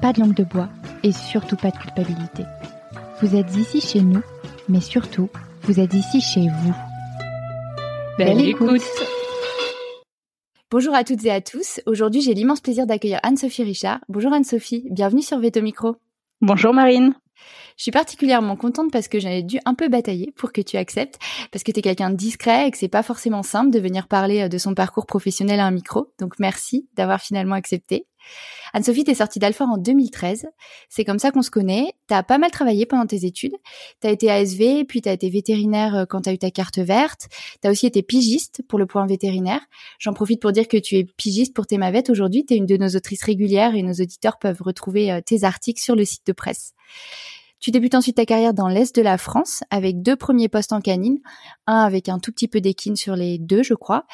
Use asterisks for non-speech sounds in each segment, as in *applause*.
pas de langue de bois et surtout pas de culpabilité. Vous êtes ici chez nous, mais surtout, vous êtes ici chez vous. Belle, écoute. Bonjour à toutes et à tous. Aujourd'hui, j'ai l'immense plaisir d'accueillir Anne-Sophie Richard. Bonjour Anne-Sophie, bienvenue sur Veto Micro. Bonjour Marine. Je suis particulièrement contente parce que j'avais dû un peu batailler pour que tu acceptes, parce que tu es quelqu'un de discret et que c'est pas forcément simple de venir parler de son parcours professionnel à un micro. Donc merci d'avoir finalement accepté. Anne-Sophie, t'es sortie d'Alfort en 2013. C'est comme ça qu'on se connaît. T'as pas mal travaillé pendant tes études. T'as été ASV, puis t'as été vétérinaire euh, quand t'as eu ta carte verte. T'as aussi été pigiste pour le point vétérinaire. J'en profite pour dire que tu es pigiste pour tes mavettes aujourd'hui. T'es une de nos autrices régulières et nos auditeurs peuvent retrouver euh, tes articles sur le site de presse. Tu débutes ensuite ta carrière dans l'Est de la France avec deux premiers postes en canine, un avec un tout petit peu d'équine sur les deux, je crois.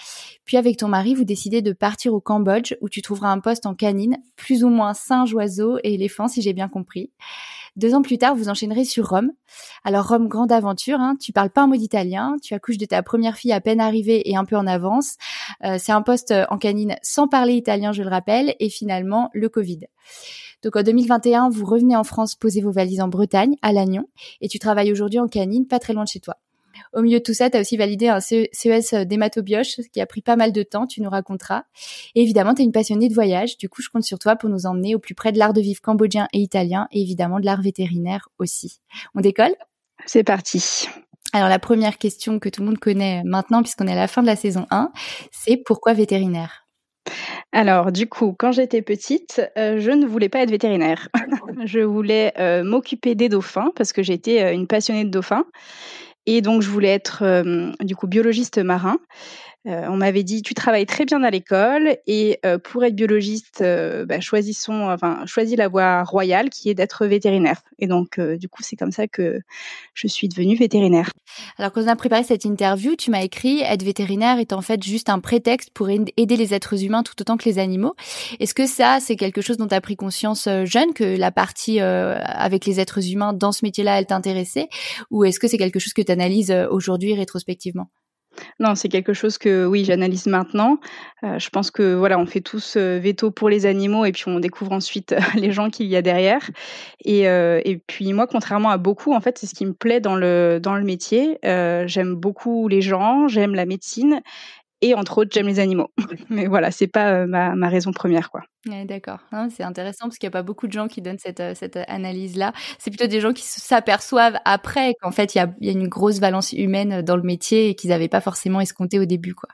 Puis avec ton mari, vous décidez de partir au Cambodge où tu trouveras un poste en canine, plus ou moins singe, oiseau et éléphant si j'ai bien compris. Deux ans plus tard, vous enchaînerez sur Rome. Alors Rome, grande aventure, hein, tu parles pas un mot d'italien, tu accouches de ta première fille à peine arrivée et un peu en avance. Euh, c'est un poste en canine sans parler italien, je le rappelle, et finalement le Covid. Donc en 2021, vous revenez en France, posez vos valises en Bretagne, à Lannion, et tu travailles aujourd'hui en canine, pas très loin de chez toi. Au milieu de tout ça, tu as aussi validé un CES d'hématobioche, qui a pris pas mal de temps, tu nous raconteras. Et évidemment, tu es une passionnée de voyage, du coup, je compte sur toi pour nous emmener au plus près de l'art de vivre cambodgien et italien, et évidemment de l'art vétérinaire aussi. On décolle? C'est parti. Alors la première question que tout le monde connaît maintenant, puisqu'on est à la fin de la saison 1, c'est pourquoi vétérinaire? Alors, du coup, quand j'étais petite, euh, je ne voulais pas être vétérinaire. *laughs* je voulais euh, m'occuper des dauphins parce que j'étais euh, une passionnée de dauphins. Et donc, je voulais être, du coup, biologiste marin. Euh, on m'avait dit tu travailles très bien à l'école et euh, pour être biologiste, euh, bah, choisissons, enfin choisis la voie royale qui est d'être vétérinaire. Et donc du coup c'est comme ça que je suis devenue vétérinaire. Alors quand on a préparé cette interview, tu m'as écrit être vétérinaire est en fait juste un prétexte pour aider les êtres humains tout autant que les animaux. Est-ce que ça c'est quelque chose dont tu as pris conscience jeune que la partie avec les êtres humains dans ce métier-là elle t'intéressait? Ou est-ce que c'est quelque chose que tu analyses aujourd'hui rétrospectivement? Non, c'est quelque chose que oui, j'analyse maintenant. Euh, je pense que voilà, on fait tous euh, veto pour les animaux et puis on découvre ensuite *laughs* les gens qu'il y a derrière. Et, euh, et puis moi, contrairement à beaucoup, en fait, c'est ce qui me plaît dans le dans le métier. j'aime beaucoup les gens, j'aime la médecine et entre autres j'aime les animaux. Mais voilà, c'est pas euh, ma, ma, raison première quoi. D'accord, c'est intéressant parce qu'il n'y a pas beaucoup de gens qui donnent cette, euh, cette analyse-là. C'est plutôt des gens qui s'aperçoivent après qu'en fait il y a, y a, une grosse valence humaine dans le métier et qu'ils n'avaient pas forcément escompté au début quoi.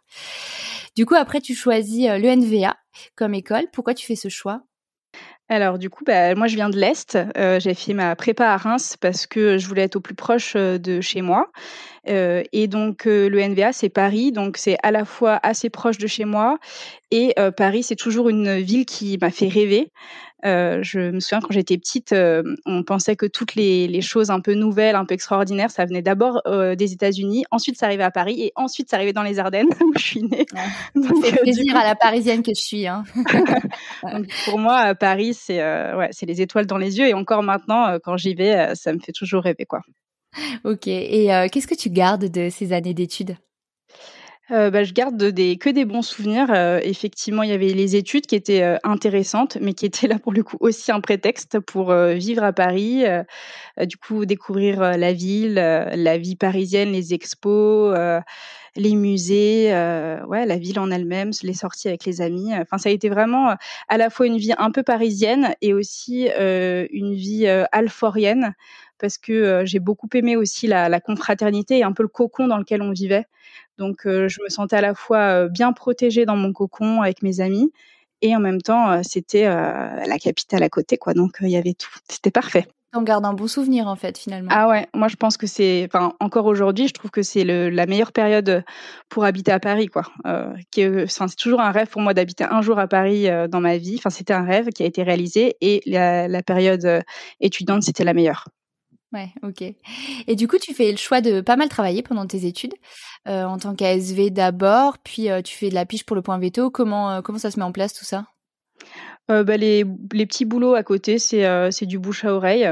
Du coup après tu choisis euh, l'ENVA comme école. Pourquoi tu fais ce choix? Alors du coup, bah, moi je viens de l'Est. Euh, j'ai fait ma prépa à Reims parce que je voulais être au plus proche de chez moi. Euh, et donc euh, le NVA, c'est Paris, donc c'est à la fois assez proche de chez moi et euh, Paris, c'est toujours une ville qui m'a fait rêver. Je me souviens quand j'étais petite, on pensait que toutes les, les, choses un peu nouvelles, un peu extraordinaires, ça venait d'abord des États-Unis, ensuite ça arrivait à Paris et ensuite ça arrivait dans les Ardennes *laughs* où je suis née. *laughs* c'est plaisir à la parisienne que je suis. Hein. *laughs* pour moi, Paris, c'est ouais, c'est les étoiles dans les yeux et encore maintenant, quand j'y vais, ça me fait toujours rêver quoi. Ok. Et euh, qu'est-ce que tu gardes de ces années d'études? Euh, bah, je garde des, que des bons souvenirs. Euh, effectivement, il y avait les études qui étaient intéressantes, mais qui étaient là pour le coup aussi un prétexte pour vivre à Paris, du coup découvrir la ville, la vie parisienne, les expos, les musées, ouais, la ville en elle-même, les sorties avec les amis. Enfin, ça a été vraiment à la fois une vie un peu parisienne et aussi une vie alforienne parce que j'ai beaucoup aimé aussi la, la, confraternité et un peu le cocon dans lequel on vivait. Donc, je me sentais à la fois bien protégée dans mon cocon avec mes amis et en même temps, c'était la capitale à côté, quoi. Donc, il y avait tout. C'était parfait. On garde un bon souvenir en fait finalement. Ah ouais, moi je pense que c'est, enfin encore aujourd'hui, je trouve que c'est la meilleure période pour habiter à Paris quoi. Euh, c'est toujours un rêve pour moi d'habiter un jour à Paris dans ma vie. Enfin c'était un rêve qui a été réalisé et la, la période étudiante c'était la meilleure. Ouais, ok. Et du coup, tu fais le choix de pas mal travailler pendant tes études, euh, en tant qu'ASV d'abord, puis euh, tu fais de la piche pour le point veto. Comment, euh, comment ça se met en place tout ça? Bah, les, les, petits boulots à côté, c'est du bouche à oreille.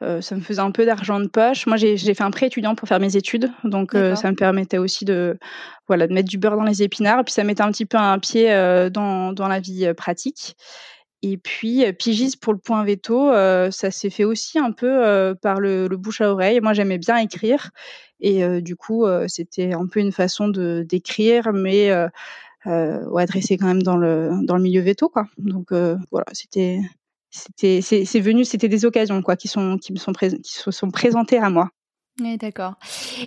ça me faisait un peu d'argent de poche. Moi, j'ai fait un prêt étudiant pour faire mes études, donc ça me permettait aussi de voilà de mettre du beurre dans les épinards. Puis ça mettait un petit peu un pied dans, dans la vie pratique. Et puis, pigiste pour le point veto, ça s'est fait aussi un peu par le, bouche à oreille. Moi, j'aimais bien écrire. Et du coup, c'était un peu une façon de d'écrire, mais ou adressé quand même dans le, dans le milieu veto. Quoi. Donc, voilà, c'était. C'était, c'est, venu, c'était des occasions quoi, qui, sont, qui, me sont qui se sont présentées à moi. D'accord.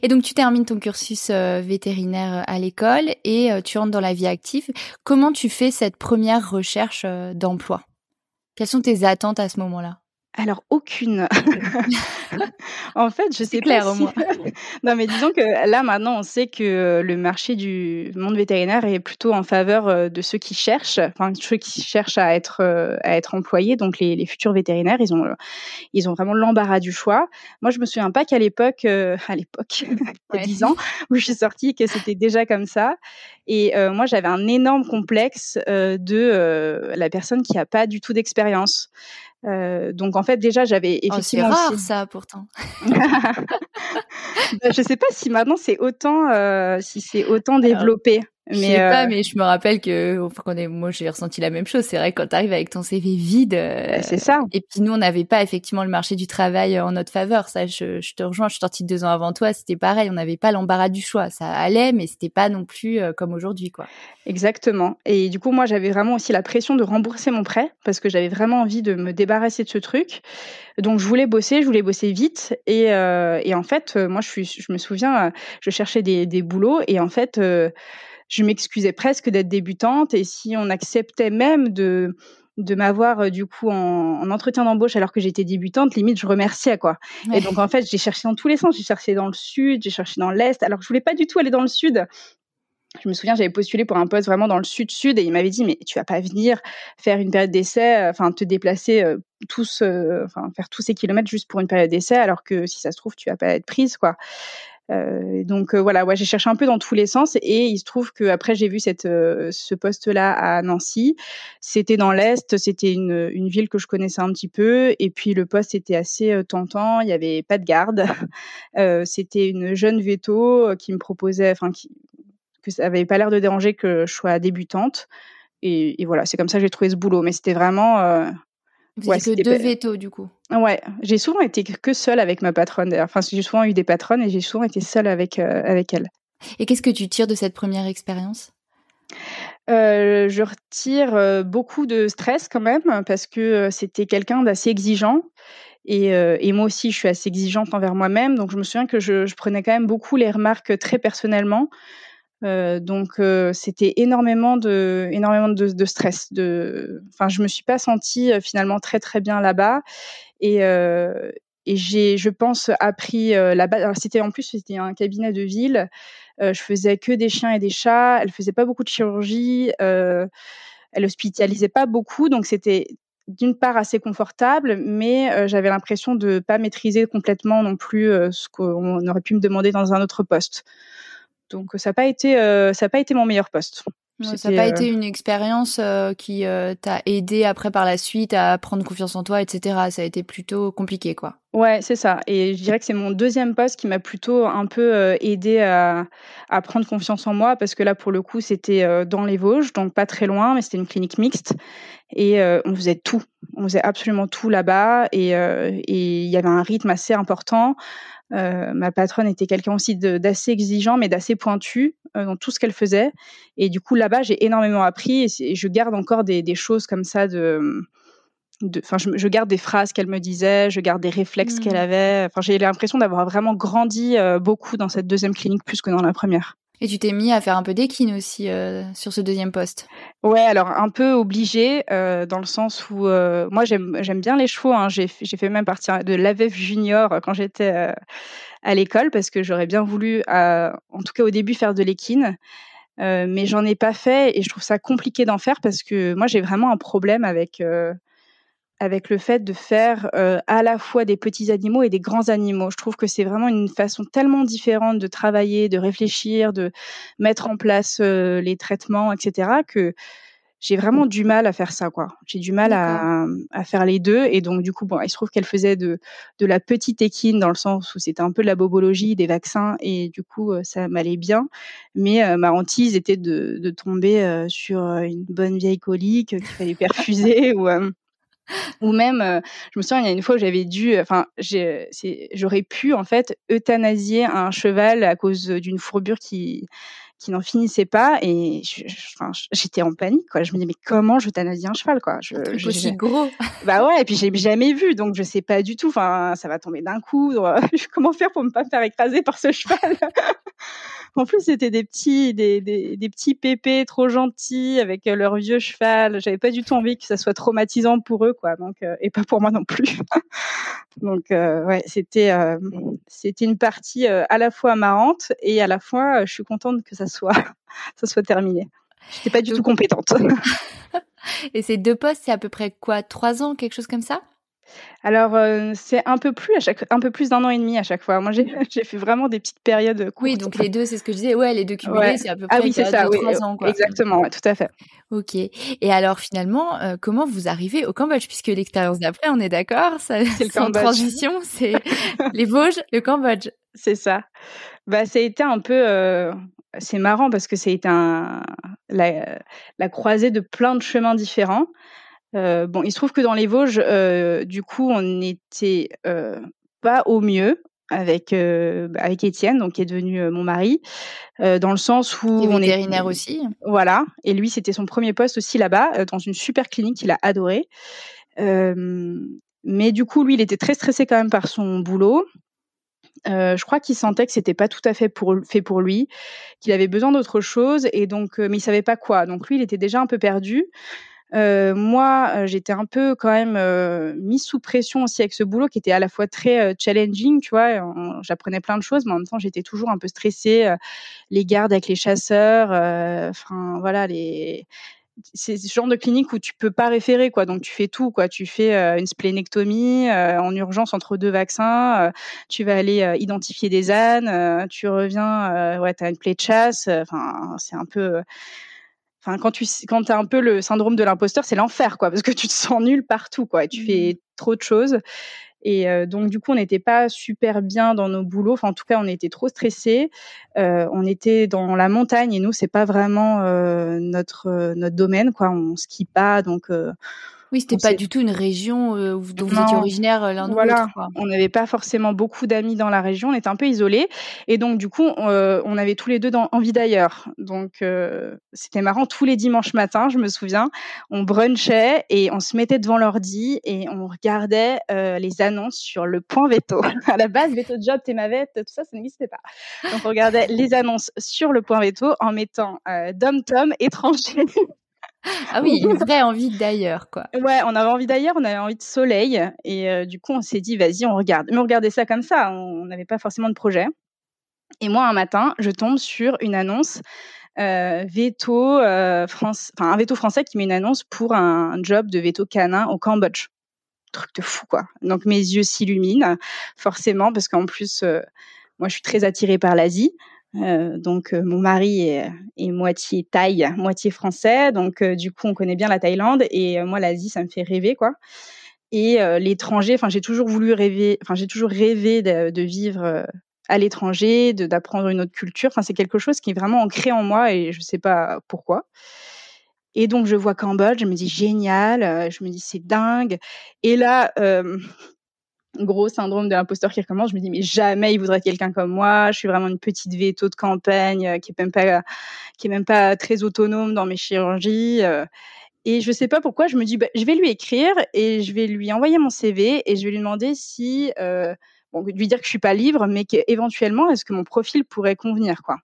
Et donc tu termines ton cursus vétérinaire à l'école et tu rentres dans la vie active. Comment tu fais cette première recherche d'emploi? Quelles sont tes attentes à ce moment-là? Alors aucune. *laughs* en fait, je sais clair pas. Au moins. *laughs* non, mais disons que là maintenant, on sait que le marché du monde vétérinaire est plutôt en faveur euh, de ceux qui cherchent, enfin ceux qui cherchent à être euh, à être employés. Donc les, les futurs vétérinaires, ils ont ils ont vraiment l'embarras du choix. Moi, je me souviens pas qu'à l'époque, euh, à l'époque, *laughs* il y a 10 ans où je suis sortie, que c'était déjà comme ça. Et moi, j'avais un énorme complexe de la personne qui a pas du tout d'expérience. Euh, donc en fait déjà j'avais effectivement oh, c'est rare ça pourtant. *laughs* bah, je sais pas si maintenant c'est autant euh, si c'est autant développé. Mais je sais pas, euh, mais je me rappelle que est, moi j'ai ressenti la même chose. C'est vrai quand tu arrives avec ton CV vide. Bah, c'est ça. Et puis nous on n'avait pas effectivement le marché du travail en notre faveur. Ça, je, je te rejoins. Je suis sortie deux ans avant toi. C'était pareil. On n'avait pas l'embarras du choix. Ça allait, mais c'était pas non plus comme aujourd'hui, quoi. Exactement. Et du coup moi j'avais vraiment aussi la pression de rembourser mon prêt parce que j'avais vraiment envie de me débarrasser de ce truc. Donc je voulais bosser, je voulais bosser vite. Et, euh, et en fait moi je suis, je me souviens, je cherchais des, des boulots et en fait je m'excusais presque d'être débutante et si on acceptait même de de m'avoir euh, du coup en, entretien d'embauche alors que j'étais débutante, limite je remerciais quoi. Et donc en fait j'ai cherché dans tous les sens, j'ai cherché dans le sud, j'ai cherché dans l'est, alors que je voulais pas du tout aller dans le sud. Je me souviens, j'avais postulé pour un poste vraiment dans le sud-sud et il m'avait dit mais tu vas pas venir faire une période d'essai, euh, enfin te déplacer euh, tous, enfin faire tous ces kilomètres juste pour une période d'essai alors que si ça se trouve tu vas pas être prise quoi. Euh, donc euh, voilà, ouais, j'ai cherché un peu dans tous les sens et il se trouve que après j'ai vu cette euh, ce poste-là à Nancy. C'était dans l'est, c'était une, ville que je connaissais un petit peu et puis le poste était assez tentant. Il y avait pas de garde. *laughs* c'était une jeune veto qui me proposait, enfin qui que ça avait pas l'air de déranger que je sois débutante. Et voilà, c'est comme ça que j'ai trouvé ce boulot. Mais c'était vraiment vous ouais, que deux vétos du coup. Ouais, j'ai souvent été que seule avec ma patronne. Enfin, j'ai souvent eu des patronnes et j'ai souvent été seule avec euh, avec elle. Et qu'est-ce que tu tires de cette première expérience? Euh, Je retire euh, beaucoup de stress quand même parce que c'était quelqu'un d'assez exigeant. Et, et, moi aussi, je suis assez exigeante envers moi-même. Donc, je me souviens que je, je, prenais quand même beaucoup les remarques très personnellement. Euh, donc euh, c'était énormément de stress. De, enfin, je me suis pas sentie euh, finalement très très bien là-bas et et j'ai, je pense, appris là-bas. C'était en plus c'était un cabinet de ville. je faisais que des chiens et des chats. Elle faisait pas beaucoup de chirurgie. elle hospitalisait pas beaucoup, donc c'était d'une part assez confortable, mais j'avais l'impression de pas maîtriser complètement non plus ce qu'on aurait pu me demander dans un autre poste. Donc ça n'a pas été euh, ça pas été mon meilleur poste. ça n'a pas été une expérience qui t'a aidé après par la suite à prendre confiance en toi, etc. Ça a été plutôt compliqué, quoi. Ouais, c'est ça. Et je dirais que c'est mon deuxième poste qui m'a plutôt un peu aidé à, à, prendre confiance en moi parce que là, pour le coup, c'était dans les Vosges, donc pas très loin, mais c'était une clinique mixte et on faisait tout. On faisait absolument tout là-bas et il y avait un rythme assez important. Euh, ma patronne était quelqu'un aussi d'assez exigeant, mais d'assez pointu euh, dans tout ce qu'elle faisait. Et du coup, là-bas, j'ai énormément appris et, je garde encore des, des, choses comme ça de. Enfin, je, je, garde des phrases qu'elle me disait, je garde des réflexes qu'elle mmh. avait. Enfin, j'ai l'impression d'avoir vraiment grandi euh, beaucoup dans cette deuxième clinique plus que dans la première. Et tu t'es mis à faire un peu d'équine aussi euh, sur ce deuxième poste. Ouais, alors un peu obligé euh, dans le sens où euh, moi j'aime bien les chevaux. Hein. J'ai fait même partie de l'AVEF junior quand j'étais euh, à l'école parce que j'aurais bien voulu, en tout cas au début, faire de l'équine. mais j'en ai pas fait et je trouve ça compliqué d'en faire parce que moi j'ai vraiment un problème avec avec le fait de faire euh, à la fois des petits animaux et des grands animaux. Je trouve que c'est vraiment une façon tellement différente de travailler, de réfléchir, de mettre en place euh, les traitements, etc. que j'ai vraiment du mal à faire ça, quoi. J'ai du mal à, à, faire les deux. Et donc, du coup, bon, il se trouve qu'elle faisait de, de la petite équine dans le sens où c'était un peu de la bobologie, des vaccins, et du coup, euh, ça m'allait bien. Mais ma hantise était de, de tomber sur une bonne vieille colique qu'il fallait *laughs* perfuser ou ou même, euh, je me souviens, il y a une fois où j'avais dû, enfin, j'aurais pu en fait euthanasier un cheval à cause d'une fourbure qui qui n'en finissait pas et j'étais en panique quoi. Je me dis mais comment je t'anasie un cheval quoi? Je, je aussi gros. Bah ouais et puis j'ai jamais vu donc je sais pas du tout. Enfin ça va tomber d'un coup. *laughs* comment faire pour me pas me faire écraser par ce cheval? En plus c'était des petits des, des, des, petits pépés trop gentils avec euh, leur vieux cheval. J'avais pas du tout envie que ça soit traumatisant pour eux quoi donc euh, et pas pour moi non plus. *laughs* donc euh, ouais c'était c'était une partie à la fois marrante et à la fois je suis contente que ça soit, *laughs* ça soit terminé. J'étais pas du tout compétente. *laughs* Et ces deux postes, c'est à peu près quoi, trois ans, quelque chose comme ça? Alors, euh, c'est un peu plus à chaque, un peu plus d'un an et demi à chaque fois. Moi, j'ai, *laughs* fait vraiment des petites périodes Oui, donc les deux, c'est ce que je disais. Ouais, les deux cumulés, c'est à peu ah près ah, oui, c'est ça, trois ans. Quoi. Exactement, tout à fait. Ok. Et alors, finalement, euh, comment vous arrivez au Cambodge? Puisque l'expérience d'après, on est d'accord, *laughs* c'est le transition, c'est *laughs* les Vosges, le Cambodge. C'est ça. Bah, ça a été un peu. Euh, c'est marrant parce que été un, la, la, croisée de plein de chemins différents. Euh, bon, il se trouve que dans les Vosges, euh, du coup, on n'était euh, pas au mieux avec bah, avec Étienne, donc qui est devenu mon mari, dans le sens où on est vétérinaire aussi. Voilà, et lui, c'était son premier poste aussi là-bas, dans une super clinique qu'il a adoré. mais du coup, lui, il était très stressé quand même par son boulot. Euh, je crois qu'il sentait que c'était pas tout à fait pour, fait pour lui, qu'il avait besoin d'autre chose, et donc, euh, mais il savait pas quoi. Donc lui, il était déjà un peu perdu. Euh, moi, euh, j'étais un peu quand même euh, mise sous pression aussi avec ce boulot qui était à la fois très challenging, tu vois. J'apprenais plein de choses, mais en même temps, j'étais toujours un peu stressée. les gardes avec les chasseurs, enfin voilà, les c'est ce genre de clinique où tu peux pas référer quoi donc tu fais tout quoi tu fais une splénectomie en urgence entre deux vaccins tu vas aller identifier des ânes tu reviens ouais tu as une plaie de chasse enfin c'est un peu Enfin, quand tu quand as un peu le syndrome de l'imposteur, c'est l'enfer, quoi, parce que tu te sens nul partout, quoi, et tu fais mmh. trop de choses. Et euh, donc, du coup, on n'était pas super bien dans nos boulots. Enfin, en tout cas, on était trop stressés. Euh, on était dans la montagne et nous, c'est pas vraiment euh, notre notre domaine, quoi. On skie pas, donc oui, c'était pas du tout une région euh, dont vous étiez originaire euh, l'un ou l'autre. On n'avait pas forcément beaucoup d'amis dans la région, on était un peu isolés. Et donc, du coup, euh, on avait tous les deux dans, envie d'ailleurs. Donc, c'était marrant. Tous les dimanches matins, je me souviens, on brunchait et on se mettait devant l'ordi et on regardait les annonces sur le point veto. *laughs* à la base, veto job, Témavette, tout ça, ça n'existait pas. Donc, on regardait les annonces sur le point veto en mettant dom-tom étranger ah oui, une vraie envie d'ailleurs, quoi. Ouais, on avait envie d'ailleurs, on avait envie de soleil, et euh, du coup, on s'est dit, vas-y, on regarde. Mais on regardait ça comme ça, on n'avait pas forcément de projet. Et moi, un matin, je tombe sur une annonce euh, veto euh, France, un veto français qui met une annonce pour un, job de veto canin au Cambodge. Truc de fou, quoi. Donc mes yeux s'illuminent, forcément, parce qu'en plus, moi, je suis très attirée par l'Asie. Donc mon mari est, est, moitié thaï, moitié français, donc du coup on connaît bien la Thaïlande et moi l'Asie ça me fait rêver quoi. Et l'étranger, enfin j'ai toujours voulu rêver, enfin j'ai toujours rêvé de, vivre à l'étranger, d'apprendre une autre culture. Enfin, c'est quelque chose qui est vraiment ancré en moi et je ne sais pas pourquoi. Et donc, je vois Cambodge, je me dis génial, euh, je me dis c'est dingue. Et là, euh, gros syndrome de l'imposteur qui recommence, je me dis mais jamais il voudrait quelqu'un comme moi. Je suis vraiment une petite veto de campagne euh, qui est même pas, très autonome dans mes chirurgies. et je sais pas pourquoi, je me dis bah, je vais lui écrire et je vais lui envoyer mon CV et je vais lui demander si bon, lui dire que je suis pas libre, mais qu'éventuellement, est-ce que mon profil pourrait convenir, quoi.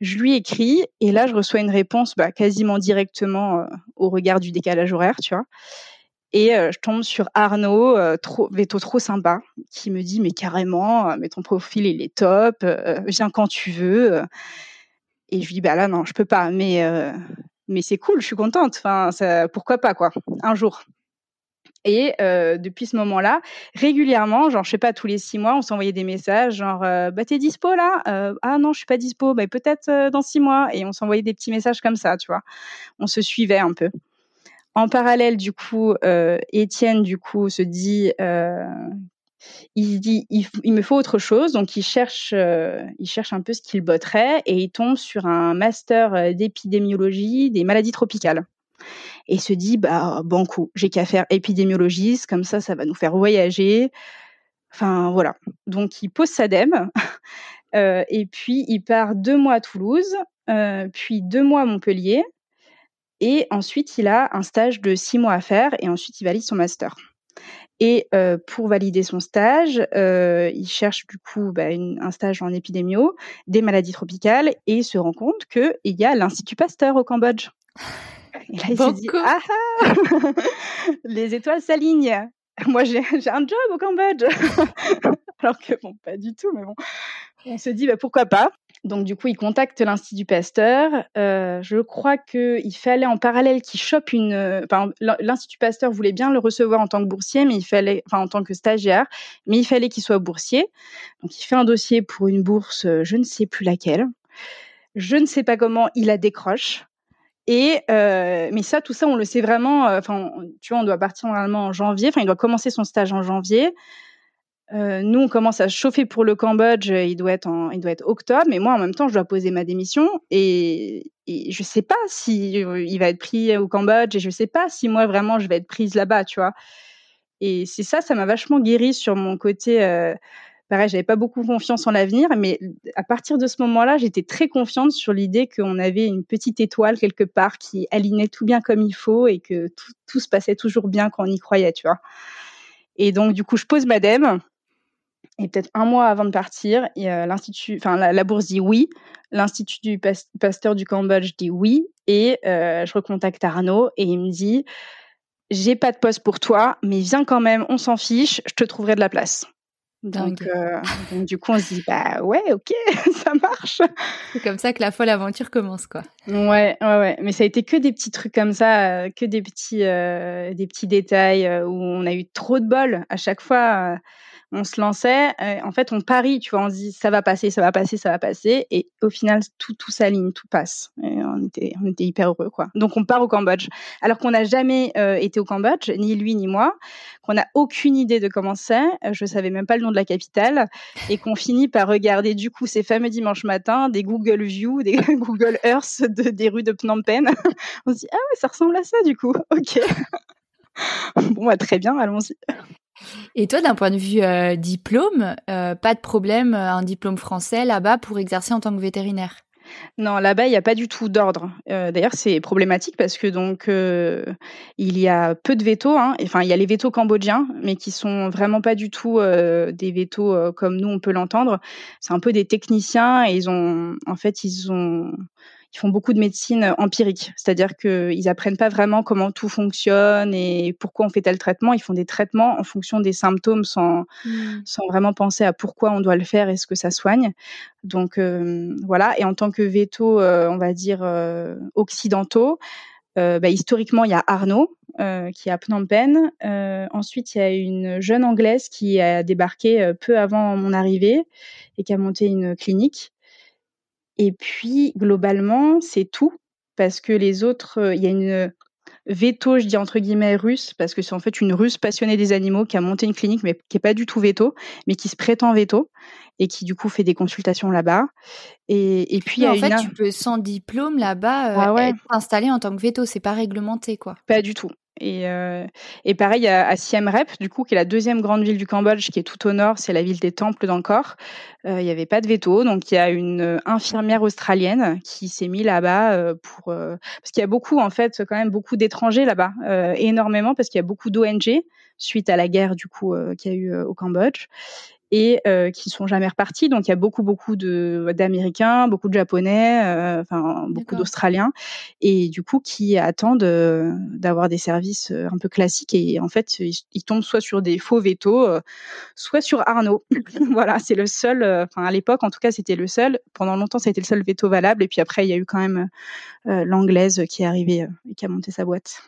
Je lui écris et là, je reçois une réponse bah, quasiment directement euh, au regard du décalage horaire, tu vois. Et euh, je tombe sur Arnaud, euh, trop, veto trop sympa, qui me dit mais carrément, mais ton profil il est top, viens quand tu veux. Et je lui dis bah là non, je peux pas, mais mais c'est cool, je suis contente. Enfin, ça, pourquoi pas quoi, un jour. Et euh, depuis ce moment-là, régulièrement, genre je sais pas tous les six mois, on s'envoyait des messages genre euh, bah t'es dispo là? Euh, Ah non, je suis pas dispo. Bah peut-être euh, dans six mois. Et on s'envoyait des petits messages comme ça, tu vois. On se suivait un peu. En parallèle, du coup, euh, Étienne du coup se dit il dit il, me faut autre chose donc il cherche il cherche un peu ce qu'il botterait et il tombe sur un master d'épidémiologie des maladies tropicales et se dit bah banco, j'ai qu'à faire épidémiologiste, comme ça, ça va nous faire voyager. Enfin voilà. Donc il pose sa dème *laughs* euh, et puis il part deux mois à Toulouse, euh, puis deux mois à Montpellier, et ensuite il a un stage de six mois à faire et ensuite il valide son master. Et euh, pour valider son stage, euh, il cherche du coup bah, une, un stage en épidémio, des maladies tropicales, et il se rend compte qu'il y a l'Institut Pasteur au Cambodge. Et là, il s'est dit, ah, ah *laughs* les étoiles s'alignent. Moi, j'ai un job au Cambodge. *laughs* Alors que, bon, pas du tout, mais bon. On se dit, bah, pourquoi pas Donc, du coup, il contacte l'Institut Pasteur. Euh, je crois qu'il fallait en parallèle qu'il chope une... Enfin, l'Institut Pasteur voulait bien le recevoir en tant que boursier, mais il fallait... Enfin, en tant que stagiaire, mais il fallait qu'il soit boursier. Donc, il fait un dossier pour une bourse, je ne sais plus laquelle. Je ne sais pas comment il la décroche. Et euh, mais ça, tout ça, on le sait vraiment. Euh, enfin, tu vois, on doit partir normalement en janvier. Enfin, il doit commencer son stage en janvier. Euh, nous, on commence à chauffer pour le Cambodge. Il doit être en, il doit être octobre. Mais moi, en même temps, je dois poser ma démission et, et je sais pas si il va être pris au Cambodge et je sais pas si moi vraiment je vais être prise là-bas, tu vois. Et c'est ça, ça m'a vachement guéri sur mon côté euh, pareil, j'avais pas beaucoup confiance en l'avenir, mais à partir de ce moment-là, j'étais très confiante sur l'idée qu'on avait une petite étoile quelque part qui alignait tout bien comme il faut et que tout, tout se passait toujours bien quand on y croyait, tu vois. Et donc, du coup, je pose ma dème. Et peut-être un mois avant de partir, l'institut, enfin la, la, bourse dit oui, l'institut du pasteur du Cambodge dit oui, et euh, je recontacte Arnaud et il me dit j'ai pas de poste pour toi, mais viens quand même, on s'en fiche, je te trouverai de la place. Donc, euh, donc, du coup, on se dit, bah ouais, ok, *laughs* ça marche. C'est comme ça que la folle aventure commence, quoi. Ouais, ouais, ouais. Mais ça a été que des petits trucs comme ça, euh, que des petits, euh, des petits détails euh, où on a eu trop de bol à chaque fois. On se lançait, euh, en fait, on parie, tu vois, on se dit ça va passer, ça va passer, ça va passer, et au final, tout, tout s'aligne, tout passe. On était, on était hyper heureux, quoi. Donc, on part au Cambodge, alors qu'on n'a jamais euh, été au Cambodge, ni lui ni moi, qu'on n'a aucune idée de comment c'est, euh, je savais même pas le nom de la capitale, et qu'on finit par regarder du coup ces fameux dimanches matins des Google View, des *laughs* Google Earth de, des rues de Phnom Penh. *laughs* on se dit ah ouais, ça ressemble à ça du coup, ok. *laughs* bon, bah, très bien, allons-y. Et toi, d'un point de vue euh, diplôme, euh, pas de problème, euh, un diplôme français là-bas pour exercer en tant que vétérinaire? Non, là-bas, il n'y a pas du tout d'ordre. D'ailleurs, c'est problématique parce que donc il y a peu de vétos. Hein. Enfin, il y a les vétos cambodgiens, mais qui sont vraiment pas du tout des vétos comme nous on peut l'entendre. C'est un peu des techniciens et ils ont, en fait, ils ont ils font beaucoup de médecine empirique, c'est-à-dire qu'ils apprennent pas vraiment comment tout fonctionne et pourquoi on fait tel traitement. Ils font des traitements en fonction des symptômes sans, mmh. sans vraiment penser à pourquoi on doit le faire et ce que ça soigne. Donc euh, voilà. Et en tant que veto, euh, on va dire euh, occidentaux, euh, bah, historiquement il y a Arnaud qui est à Phnom Penh. ensuite il y a une jeune anglaise qui a débarqué peu avant mon arrivée et qui a monté une clinique. Et puis, globalement, c'est tout. Parce que les autres, il y a une veto, je dis entre guillemets russe, parce que c'est en fait une russe passionnée des animaux qui a monté une clinique, mais qui est pas du tout veto, mais qui se prétend veto et qui du coup fait des consultations là-bas. Et, et puis en fait, tu peux sans diplôme là-bas euh, ah être installé en tant que veto, c'est pas réglementé quoi. Pas du tout. Et, euh, et pareil à, à, Siem Reap, du coup, qui est la deuxième grande ville du Cambodge, qui est tout au nord, c'est la ville des temples d'Angkor. Euh, il n'y avait pas de veto, donc il y a une infirmière australienne qui s'est mise là-bas euh, pour euh, parce qu'il y a beaucoup en fait quand même beaucoup d'étrangers là-bas, euh, énormément parce qu'il y a beaucoup d'ONG suite à la guerre du coup qu'il y a eu au Cambodge et euh, qui sont jamais repartis. Donc il y a beaucoup beaucoup de d'Américains, beaucoup de Japonais, euh, enfin beaucoup d'Australiens, et du coup qui attendent euh, d'avoir des services euh, un peu classiques. Et en fait, ils, ils tombent soit sur des faux vétos, soit sur Arnaud. *laughs* voilà, c'est le seul. Enfin à l'époque, en tout cas, c'était le seul. Pendant longtemps, ça a été le seul veto valable. Et puis après, il y a eu quand même l'anglaise qui est arrivée et qui a monté sa boîte.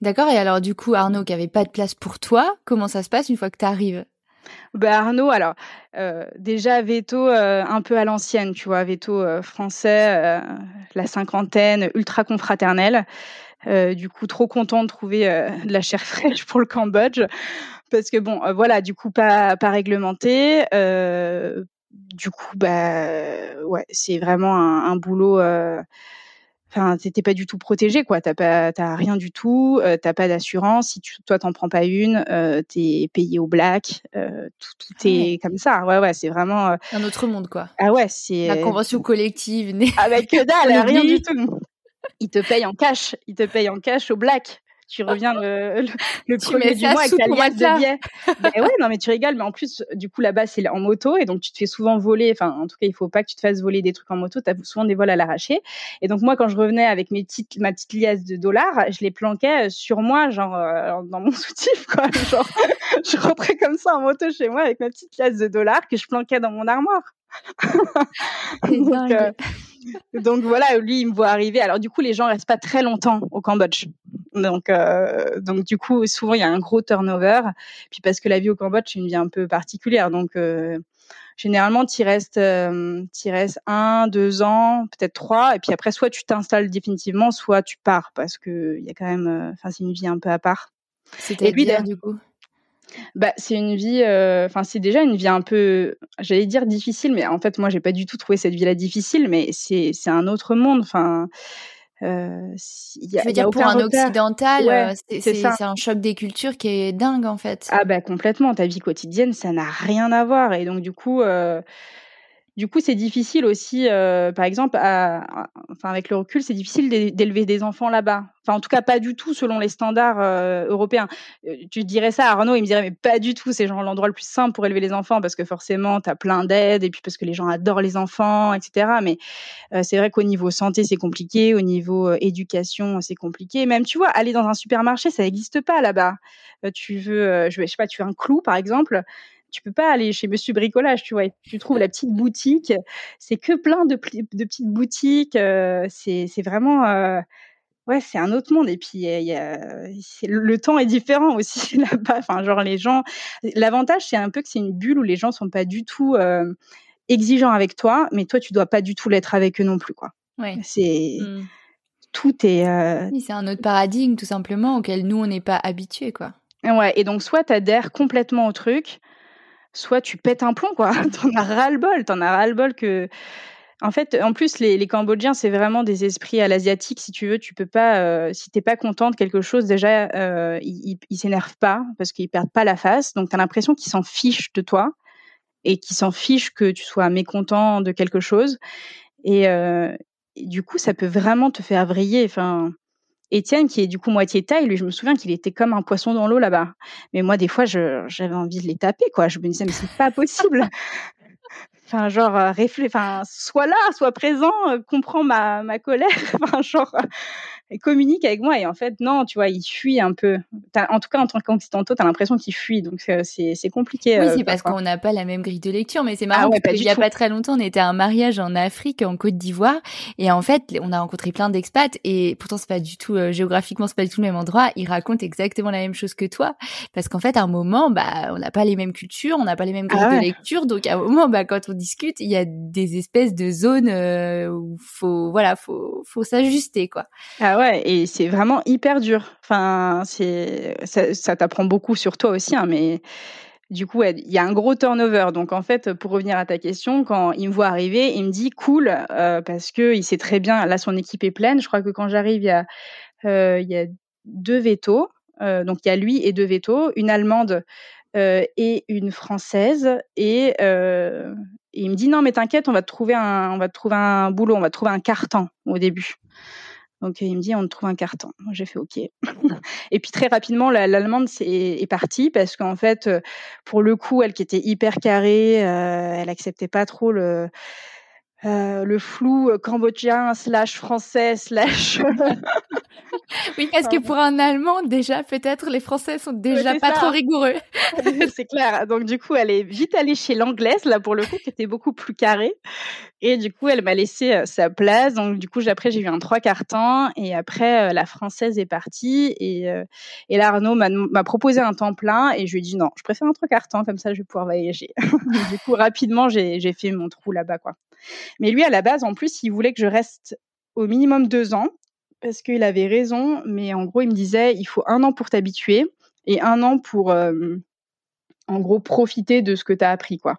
D'accord. Et alors, du coup, Arnaud, qui avait pas de place pour toi, comment ça se passe une fois que tu arrives bah Arnaud, alors euh, déjà veto euh, un peu à l'ancienne, tu vois, veto euh, français, la cinquantaine, ultra confraternel. du coup, trop content de trouver de la chair *laughs* fraîche pour le Cambodge, parce que bon, voilà, du coup pas réglementé. du coup, bah ouais, c'est vraiment un boulot enfin t'étais pas du tout protégé quoi. T'as pas t'as rien du tout euh, t'as pas d'assurance. Si tu, toi t'en prends pas une euh, t'es payé au black euh, tout, tout ah est comme ça. Ouais ouais c'est vraiment un autre monde quoi. Ah ouais c'est la convention collective *laughs* avec que dalle rien du tout. Ils te payent en cash ils te payent en cash au black tu reviens le, le, *laughs* premier du mois avec ta liasse de billets. ben ouais, non mais tu rigoles, mais en plus du coup là-bas c'est en moto et donc tu te fais souvent voler. Enfin, en tout cas, il faut pas que tu te fasses voler des trucs en moto. T'as souvent des vols à l'arraché. Et donc moi, quand je revenais avec mes petites, ma petite liasse de dollars, je les planquais sur moi, genre euh, dans mon soutif, quoi. *laughs* Genre, je rentrais comme ça en moto chez moi avec ma petite liasse de dollars que je planquais dans mon armoire. *laughs* donc, euh, *laughs* donc voilà, lui, il me voit arriver. Alors du coup, les gens restent pas très longtemps au Cambodge. Donc, euh, donc du coup, souvent il y a un gros turnover. Puis parce que la vie au Cambodge, c'est une vie un peu particulière. Donc euh, généralement, tu restes, euh, restes un, deux ans, peut-être trois. Et puis après, soit tu t'installes définitivement, soit tu pars parce que il y a quand même, enfin, c'est une vie un peu à part. C'était bien du coup? Bah, c'est une vie, euh, enfin, c'est déjà une vie un peu, j'allais dire difficile, mais en fait, moi, j'ai pas du tout trouvé cette vie-là difficile, mais c'est, un autre monde. Enfin, euh, y a, veux dire pour un occidental, euh, c'est un choc des cultures qui est dingue en fait. Ah bah complètement. Ta vie quotidienne, ça n'a rien à voir et donc du coup, euh, du coup, c'est difficile aussi, euh, par exemple, enfin avec le recul, c'est difficile d'élever des enfants là-bas. Enfin, en tout cas, pas du tout selon les standards euh, européens. Euh, tu dirais ça à Arnaud, il me dirait mais pas du tout. C'est genre l'endroit le plus simple pour élever les enfants parce que forcément, tu as plein d'aides et puis parce que les gens adorent les enfants, etc. Mais c'est vrai qu'au niveau santé, c'est compliqué. Au niveau éducation, c'est compliqué. Même, tu vois, aller dans un supermarché, ça n'existe pas là-bas. tu veux, je, je sais pas, tu veux un clou, par exemple tu peux pas aller chez Monsieur Bricolage, tu vois. Tu trouves la petite boutique, c'est que plein de, de petites boutiques. Euh, c'est vraiment, euh, ouais, c'est un autre monde. Et puis y a, le temps est différent aussi *laughs* là-bas. Enfin, genre les gens. L'avantage, c'est un peu que c'est une bulle où les gens sont pas du tout euh, exigeants avec toi, mais toi, tu dois pas du tout l'être avec eux non plus, quoi. Ouais. C'est mmh. tout est. Euh... c'est un autre paradigme tout simplement auquel nous on n'est pas habitués, quoi. Ouais, et donc soit tu adhères complètement au truc, soit tu pètes un plomb, quoi. *laughs* t'en as ras-le-bol, t'en as ras-le-bol que. En fait, en plus, les, les Cambodgiens, c'est vraiment des esprits à l'asiatique. Si tu veux, tu peux pas. Euh, si t'es pas content de quelque chose, déjà, euh, ils, ils s'énervent pas parce qu'ils perdent pas la face. Donc, t'as l'impression qu'ils s'en fichent de toi et qu'ils s'en fichent que tu sois mécontent de quelque chose. Et, euh, du coup, ça peut vraiment te faire vriller. Enfin, Étienne, qui est du coup moitié taille, lui, je me souviens qu'il était comme un poisson dans l'eau là-bas. Mais moi, des fois, j'avais envie de les taper, quoi. Je me disais, mais c'est pas possible. *laughs* enfin, genre, euh, enfin, sois là, sois présent, euh, comprends ma, ma colère. *laughs* enfin, genre, communique avec moi. Et en fait non tu vois il fuit un peu. En tout cas en tant qu'occidentaux t'as l'impression qu'il fuit. Donc euh, c'est c'est compliqué oui c'est parce qu'on n'a pas la même grille de lecture. Mais c'est marrant ah parce qu'il y a pas très longtemps on était à un mariage en Afrique en Côte d'Ivoire. Et en fait on a rencontré plein d'expats. Et pourtant c'est pas du tout géographiquement c'est pas du tout le même endroit. Ils racontent exactement la même chose que toi. Parce qu'en fait à un moment bah on n'a pas les mêmes cultures on n'a pas les mêmes grilles ah de lecture. Donc à un moment bah quand on discute il y a des espèces de zones où faut voilà faut faut s'ajuster quoi. Ah ouais, et c'est vraiment hyper dur. Enfin, c'est ça, t'apprend beaucoup sur toi aussi, hein, mais du coup, il y a un gros turnover. Donc, en fait, pour revenir à ta question, quand il me voit arriver, il me dit cool euh, parce que il sait très bien. Là, son équipe est pleine. Je crois que quand j'arrive, il y a euh, deux vétos. Euh, donc, il y a lui et deux vétos, une allemande et une française. Et, il me dit non, mais t'inquiète, on va trouver un, on va te trouver un boulot, on va te trouver un carton au début. Donc il me dit on te trouve un carton. J'ai fait ok. *laughs* et puis très rapidement l'allemande est, est, partie parce qu'en fait euh, pour le coup elle qui était hyper carrée, euh, elle acceptait pas trop le euh, le flou cambodgien slash français slash *laughs* oui, parce que pour un Allemand, déjà, peut-être, les Français sont déjà pas trop rigoureux. *laughs* c'est clair. Donc, du coup, elle est vite allée chez l'anglaise, là, pour le coup, qui était beaucoup plus carrée. Et du coup, elle m'a laissé euh, sa place. Donc, du coup, après, j'ai eu un trois quarts temps. Et après, euh, la française est partie. Et, euh, et là, Arnaud m'a proposé un temps plein. Et je lui ai dit non, je préfère un trois quarts temps. Comme ça, je vais pouvoir voyager. *laughs* du coup, rapidement, j'ai fait mon trou là-bas, quoi. Mais lui, à la base, en plus, il voulait que je reste au minimum deux ans parce qu'il avait raison, mais en gros, il me disait, il faut un an pour t'habituer et un an pour, euh, en gros, profiter de ce que tu as appris, quoi.